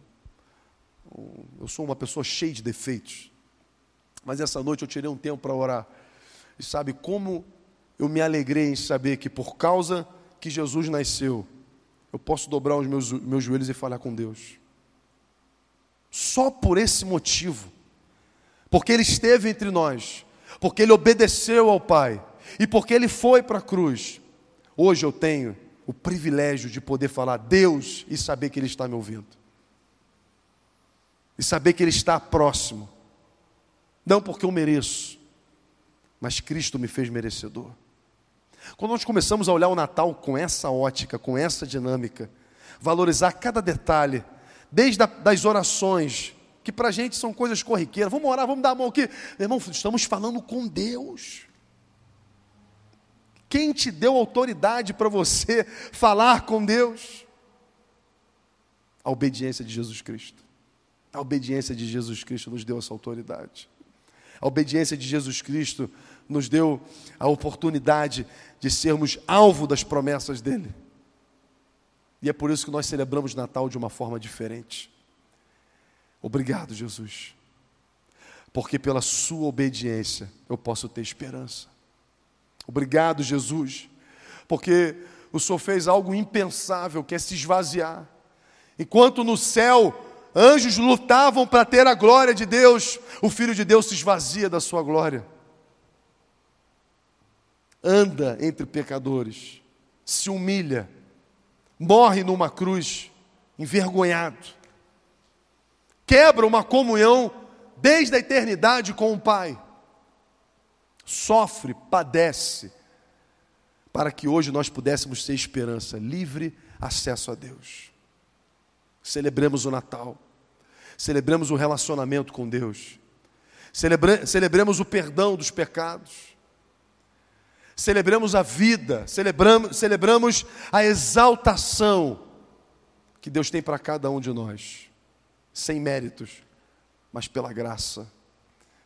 eu sou uma pessoa cheia de defeitos. Mas essa noite eu tirei um tempo para orar. E sabe como eu me alegrei em saber que por causa que Jesus nasceu, eu posso dobrar os meus, meus joelhos e falar com Deus. Só por esse motivo. Porque Ele esteve entre nós. Porque Ele obedeceu ao Pai. E porque Ele foi para a cruz. Hoje eu tenho o privilégio de poder falar Deus e saber que Ele está me ouvindo. E saber que Ele está próximo. Não porque eu mereço, mas Cristo me fez merecedor. Quando nós começamos a olhar o Natal com essa ótica, com essa dinâmica, valorizar cada detalhe, desde a, das orações, que para a gente são coisas corriqueiras, vamos orar, vamos dar a mão aqui, meu irmão, estamos falando com Deus. Quem te deu autoridade para você [LAUGHS] falar com Deus? A obediência de Jesus Cristo. A obediência de Jesus Cristo nos deu essa autoridade. A obediência de Jesus Cristo nos deu a oportunidade de sermos alvo das promessas dele. E é por isso que nós celebramos Natal de uma forma diferente. Obrigado, Jesus. Porque pela sua obediência eu posso ter esperança. Obrigado, Jesus. Porque o Senhor fez algo impensável, que é se esvaziar. Enquanto no céu anjos lutavam para ter a glória de Deus, o Filho de Deus se esvazia da sua glória. Anda entre pecadores, se humilha, morre numa cruz, envergonhado, quebra uma comunhão desde a eternidade com o Pai, sofre, padece, para que hoje nós pudéssemos ter esperança, livre acesso a Deus. Celebremos o Natal celebremos o relacionamento com Deus, Celebre, celebremos o perdão dos pecados, celebremos a vida, celebramos, celebramos a exaltação que Deus tem para cada um de nós, sem méritos, mas pela graça,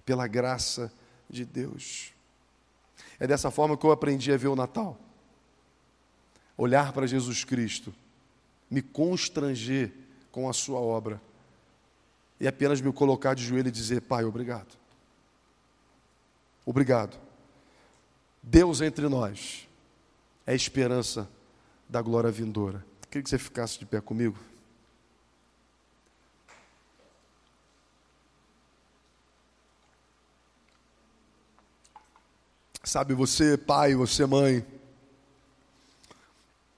pela graça de Deus. É dessa forma que eu aprendi a ver o Natal. Olhar para Jesus Cristo, me constranger com a Sua obra e apenas me colocar de joelho e dizer: Pai, obrigado. Obrigado. Deus entre nós é a esperança da glória vindoura. Queria que você ficasse de pé comigo. Sabe, você, pai, você, mãe,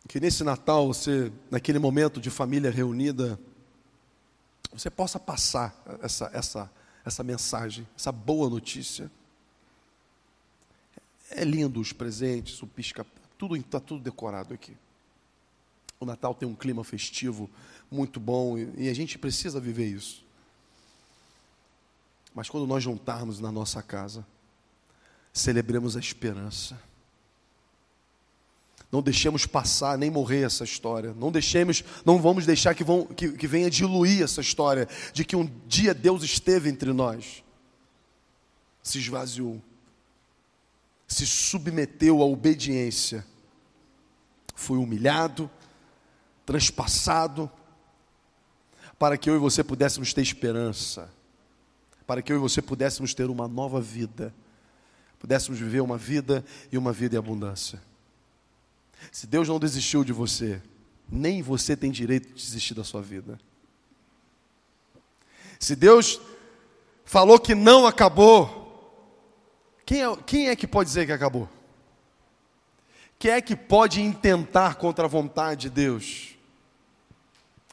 que nesse Natal, você, naquele momento de família reunida, você possa passar essa, essa, essa mensagem, essa boa notícia. É lindo os presentes, o pisca, tudo está tudo decorado aqui. O Natal tem um clima festivo muito bom e, e a gente precisa viver isso. Mas quando nós juntarmos na nossa casa, celebremos a esperança não deixemos passar nem morrer essa história. Não deixemos, não vamos deixar que, vão, que, que venha diluir essa história de que um dia Deus esteve entre nós, se esvaziou, se submeteu à obediência, foi humilhado, transpassado, para que eu e você pudéssemos ter esperança, para que eu e você pudéssemos ter uma nova vida, pudéssemos viver uma vida e uma vida em abundância. Se Deus não desistiu de você, nem você tem direito de desistir da sua vida. Se Deus falou que não acabou, quem é, quem é que pode dizer que acabou? Quem é que pode intentar contra a vontade de Deus?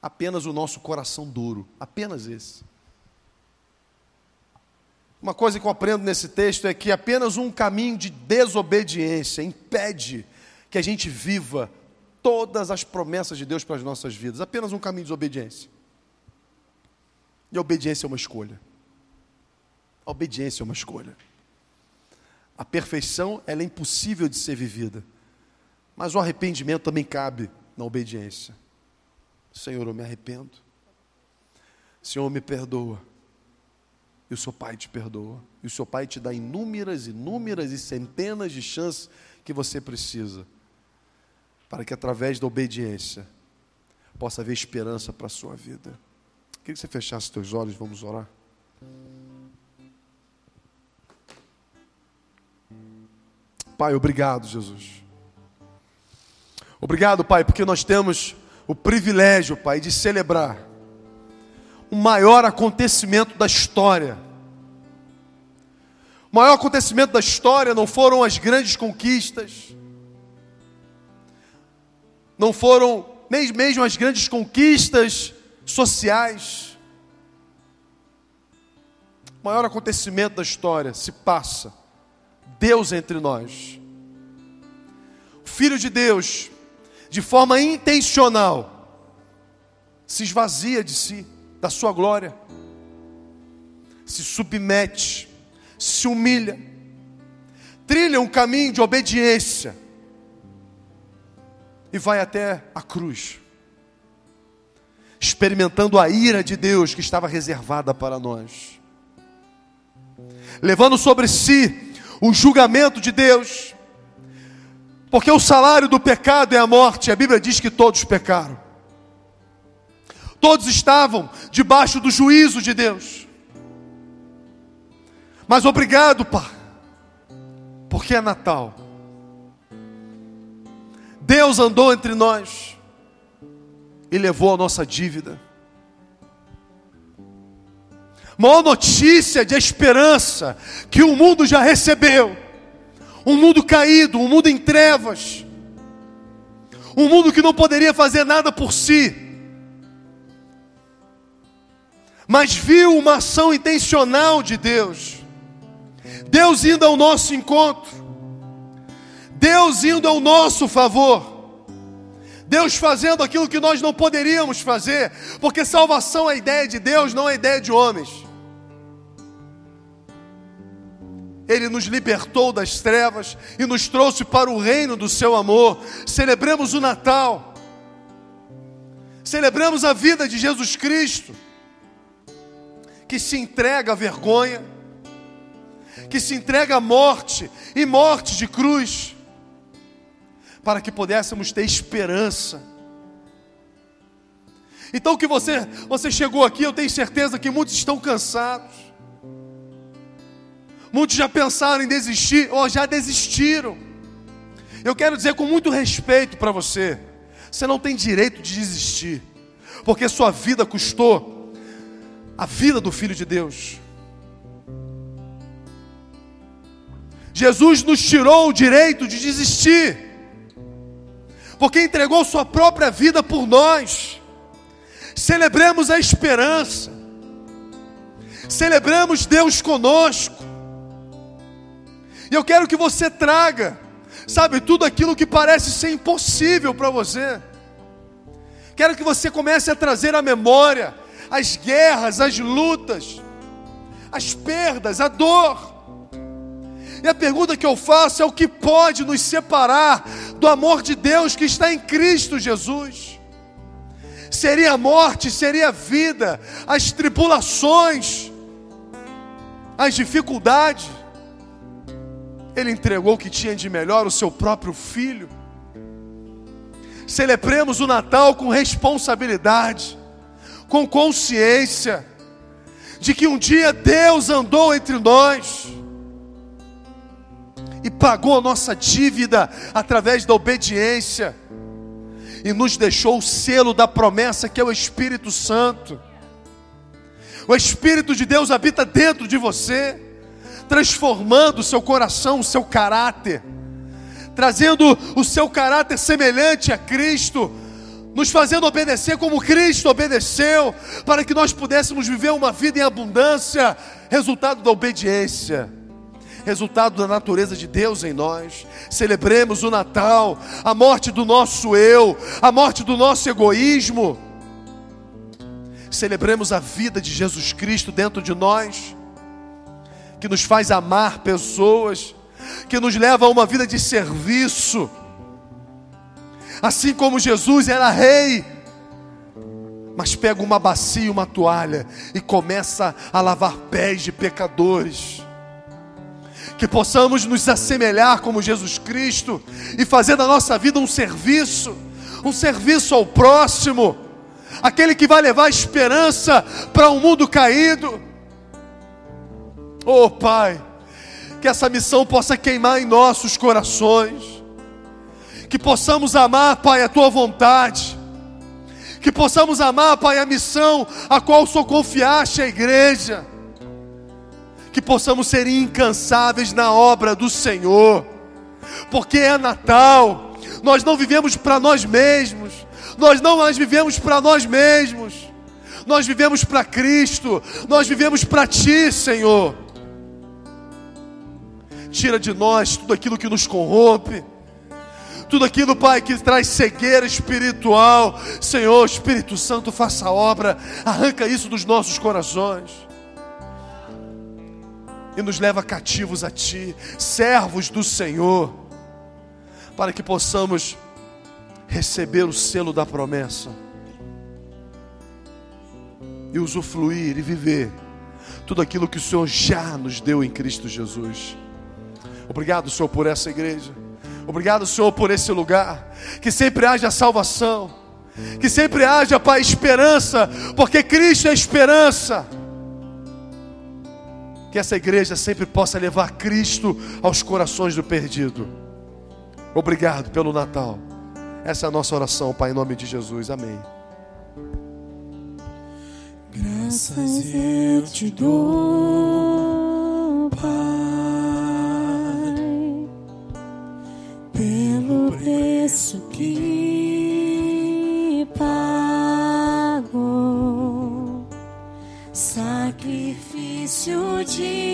Apenas o nosso coração duro, apenas esse. Uma coisa que eu aprendo nesse texto é que apenas um caminho de desobediência impede que a gente viva todas as promessas de Deus para as nossas vidas, apenas um caminho de desobediência. E a obediência é uma escolha. A obediência é uma escolha. A perfeição ela é impossível de ser vivida. Mas o arrependimento também cabe na obediência. Senhor, eu me arrependo. Senhor, me perdoa. E o seu pai te perdoa. E o seu pai te dá inúmeras, inúmeras e centenas de chances que você precisa. Para que através da obediência possa haver esperança para a sua vida. Queria que você fechasse os teus olhos, vamos orar. Pai, obrigado, Jesus. Obrigado, Pai, porque nós temos o privilégio, Pai, de celebrar o maior acontecimento da história. O maior acontecimento da história não foram as grandes conquistas, não foram nem mesmo as grandes conquistas sociais. O maior acontecimento da história se passa Deus entre nós. O Filho de Deus, de forma intencional, se esvazia de si, da sua glória, se submete, se humilha, trilha um caminho de obediência e vai até a cruz, experimentando a ira de Deus que estava reservada para nós, levando sobre si o julgamento de Deus, porque o salário do pecado é a morte, a Bíblia diz que todos pecaram, todos estavam debaixo do juízo de Deus, mas obrigado, Pai, porque é Natal, Deus andou entre nós e levou a nossa dívida maior notícia de esperança que o mundo já recebeu. Um mundo caído, um mundo em trevas, um mundo que não poderia fazer nada por si, mas viu uma ação intencional de Deus. Deus indo ao nosso encontro, Deus indo ao nosso favor. Deus fazendo aquilo que nós não poderíamos fazer, porque salvação é ideia de Deus, não é ideia de homens. Ele nos libertou das trevas e nos trouxe para o reino do seu amor. Celebremos o Natal. Celebremos a vida de Jesus Cristo, que se entrega à vergonha, que se entrega à morte e morte de cruz, para que pudéssemos ter esperança. Então que você, você chegou aqui, eu tenho certeza que muitos estão cansados. Muitos já pensaram em desistir ou já desistiram. Eu quero dizer com muito respeito para você: você não tem direito de desistir, porque sua vida custou a vida do Filho de Deus. Jesus nos tirou o direito de desistir, porque entregou sua própria vida por nós. Celebremos a esperança, celebramos Deus conosco. E eu quero que você traga, sabe, tudo aquilo que parece ser impossível para você. Quero que você comece a trazer à memória as guerras, as lutas, as perdas, a dor. E a pergunta que eu faço é o que pode nos separar do amor de Deus que está em Cristo Jesus? Seria a morte, seria a vida, as tribulações, as dificuldades. Ele entregou o que tinha de melhor, o seu próprio filho. Celebremos o Natal com responsabilidade, com consciência de que um dia Deus andou entre nós e pagou a nossa dívida através da obediência e nos deixou o selo da promessa que é o Espírito Santo. O Espírito de Deus habita dentro de você transformando o seu coração, o seu caráter, trazendo o seu caráter semelhante a Cristo, nos fazendo obedecer como Cristo obedeceu, para que nós pudéssemos viver uma vida em abundância, resultado da obediência resultado da natureza de Deus em nós. Celebremos o Natal, a morte do nosso eu, a morte do nosso egoísmo. Celebremos a vida de Jesus Cristo dentro de nós que nos faz amar pessoas, que nos leva a uma vida de serviço. Assim como Jesus era rei, mas pega uma bacia e uma toalha e começa a lavar pés de pecadores. Que possamos nos assemelhar como Jesus Cristo e fazer da nossa vida um serviço, um serviço ao próximo, aquele que vai levar esperança para um mundo caído. Oh Pai, que essa missão possa queimar em nossos corações, que possamos amar, Pai, a tua vontade, que possamos amar, Pai, a missão a qual só confiaste a igreja, que possamos ser incansáveis na obra do Senhor, porque é Natal, nós não vivemos para nós mesmos, nós não mais vivemos para nós mesmos, nós vivemos para Cristo, nós vivemos para Ti, Senhor. Tira de nós tudo aquilo que nos corrompe, tudo aquilo, Pai, que traz cegueira espiritual. Senhor, Espírito Santo, faça a obra, arranca isso dos nossos corações e nos leva cativos a Ti, servos do Senhor, para que possamos receber o selo da promessa e usufruir e viver tudo aquilo que o Senhor já nos deu em Cristo Jesus. Obrigado, Senhor, por essa igreja. Obrigado, Senhor, por esse lugar. Que sempre haja salvação. Que sempre haja, Pai, esperança. Porque Cristo é esperança. Que essa igreja sempre possa levar Cristo aos corações do perdido. Obrigado pelo Natal. Essa é a nossa oração, Pai, em nome de Jesus. Amém. Graças eu te dou, Pai, pelo preço que pagou, Jesus.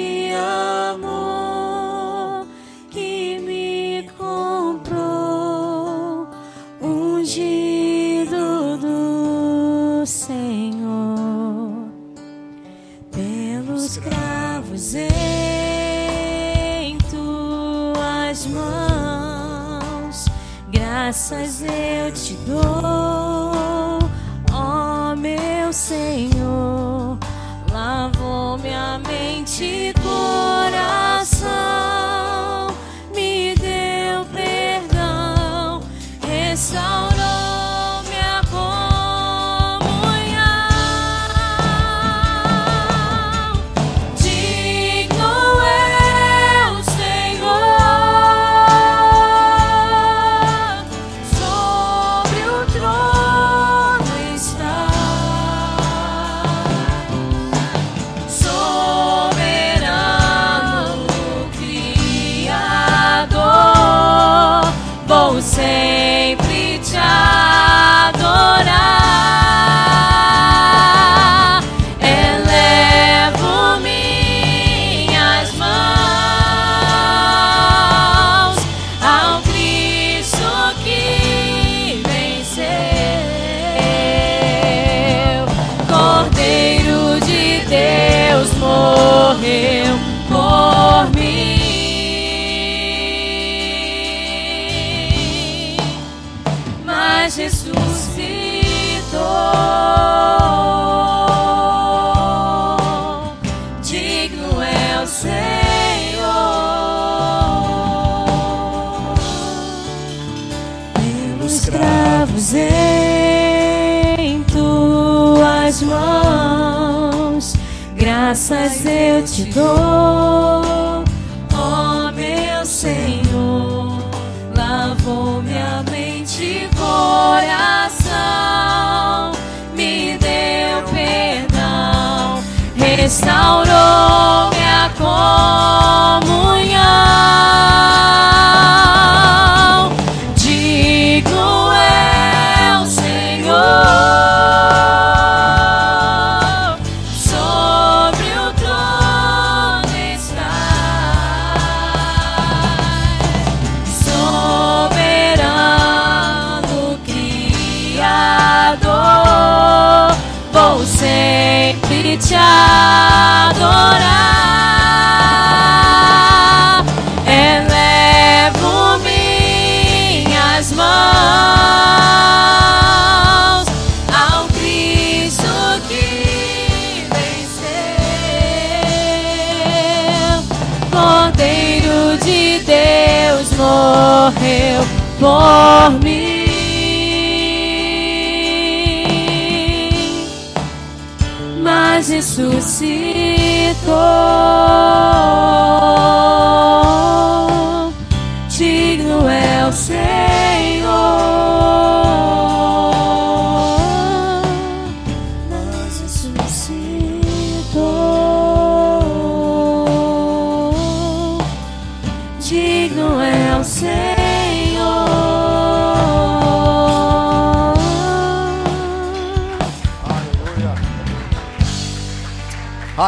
Por mim. Mas ressuscitou.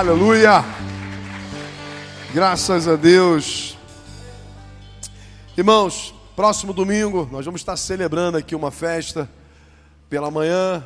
Aleluia! Graças a Deus. Irmãos, próximo domingo nós vamos estar celebrando aqui uma festa pela manhã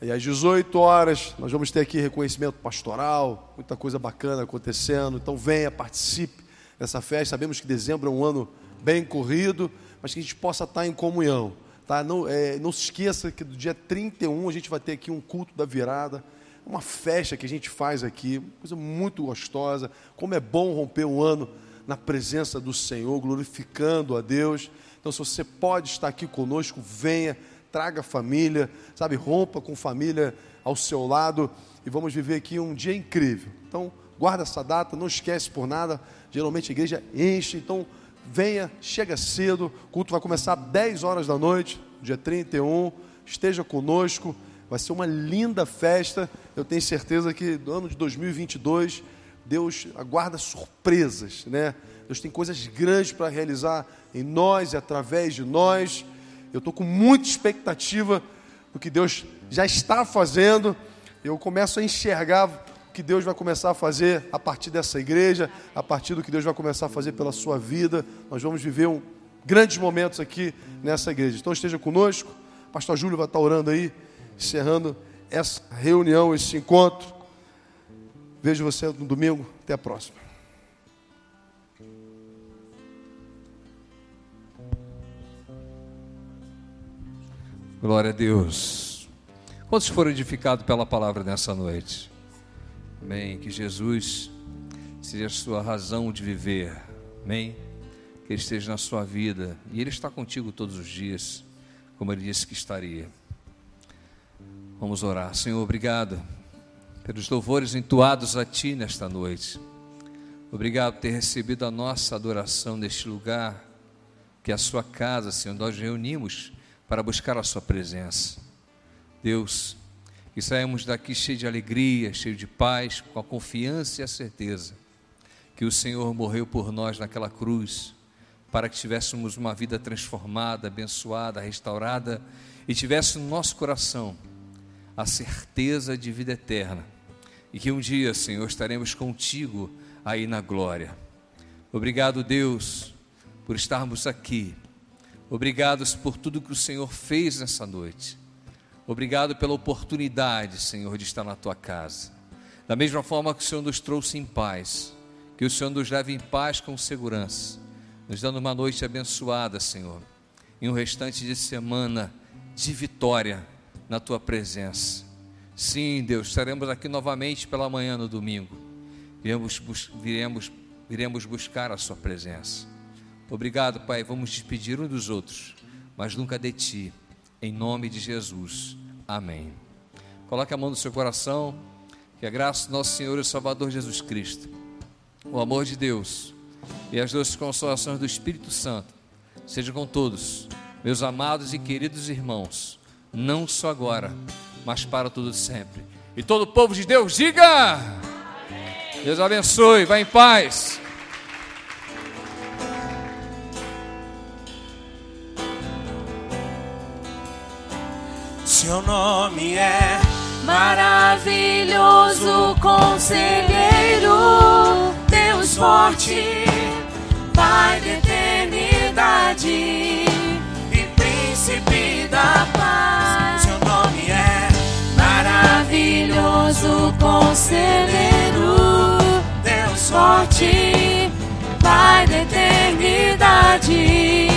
e às 18 horas nós vamos ter aqui reconhecimento pastoral, muita coisa bacana acontecendo. Então venha, participe dessa festa. Sabemos que dezembro é um ano bem corrido, mas que a gente possa estar em comunhão. Tá? Não, é, não se esqueça que do dia 31 a gente vai ter aqui um culto da virada uma festa que a gente faz aqui, coisa muito gostosa. Como é bom romper um ano na presença do Senhor, glorificando a Deus. Então, se você pode estar aqui conosco, venha, traga família, sabe, rompa com família ao seu lado e vamos viver aqui um dia incrível. Então, guarda essa data, não esquece por nada. Geralmente a igreja enche, então venha, chega cedo. O culto vai começar às 10 horas da noite, dia 31. Esteja conosco. Vai ser uma linda festa. Eu tenho certeza que no ano de 2022 Deus aguarda surpresas, né? Deus tem coisas grandes para realizar em nós e através de nós. Eu estou com muita expectativa do que Deus já está fazendo. Eu começo a enxergar o que Deus vai começar a fazer a partir dessa igreja, a partir do que Deus vai começar a fazer pela sua vida. Nós vamos viver um, grandes momentos aqui nessa igreja. Então esteja conosco. Pastor Júlio vai estar orando aí encerrando essa reunião, esse encontro. Vejo você no domingo. Até a próxima. Glória a Deus. Quantos foram edificados pela palavra nessa noite? Amém. Que Jesus seja a sua razão de viver. Amém. Que Ele esteja na sua vida. E Ele está contigo todos os dias, como Ele disse que estaria. Vamos orar. Senhor, obrigado pelos louvores entoados a Ti nesta noite. Obrigado por ter recebido a nossa adoração neste lugar, que é a Sua casa, Senhor. Nós reunimos para buscar a Sua presença. Deus, que saímos daqui cheio de alegria, cheio de paz, com a confiança e a certeza que o Senhor morreu por nós naquela cruz, para que tivéssemos uma vida transformada, abençoada, restaurada e tivesse no nosso coração a certeza de vida eterna e que um dia, Senhor, estaremos contigo aí na glória. Obrigado, Deus, por estarmos aqui. Obrigados por tudo que o Senhor fez nessa noite. Obrigado pela oportunidade, Senhor, de estar na tua casa. Da mesma forma que o Senhor nos trouxe em paz, que o Senhor nos leve em paz com segurança, nos dando uma noite abençoada, Senhor, e um restante de semana de vitória na tua presença. Sim, Deus, estaremos aqui novamente pela manhã no domingo. Viremos, bus viremos, viremos buscar a sua presença. Obrigado, Pai. Vamos despedir uns dos outros, mas nunca de ti. Em nome de Jesus. Amém. Coloque a mão no seu coração. Que a graça do nosso Senhor e Salvador Jesus Cristo, o amor de Deus e as doces consolações do Espírito Santo sejam com todos, meus amados e queridos irmãos não só agora, mas para tudo sempre. E todo o povo de Deus diga: Deus abençoe, vá em paz. Seu nome é Maravilhoso conselheiro, Deus forte, Pai da eternidade paz. Seu nome é maravilhoso conselheiro, Deus forte, Pai da eternidade. E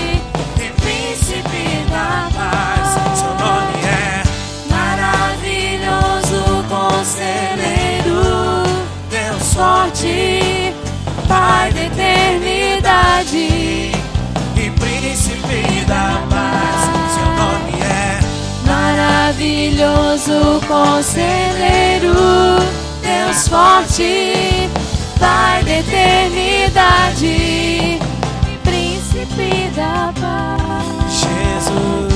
príncipe da paz. Seu nome é maravilhoso conselheiro, Deus forte, Pai da eternidade. E príncipe da Poderoso conselheiro, Deus forte, Pai da eternidade, Príncipe da paz. Jesus,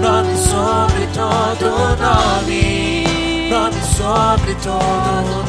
nome sobre todo nome, nome sobre todo nome.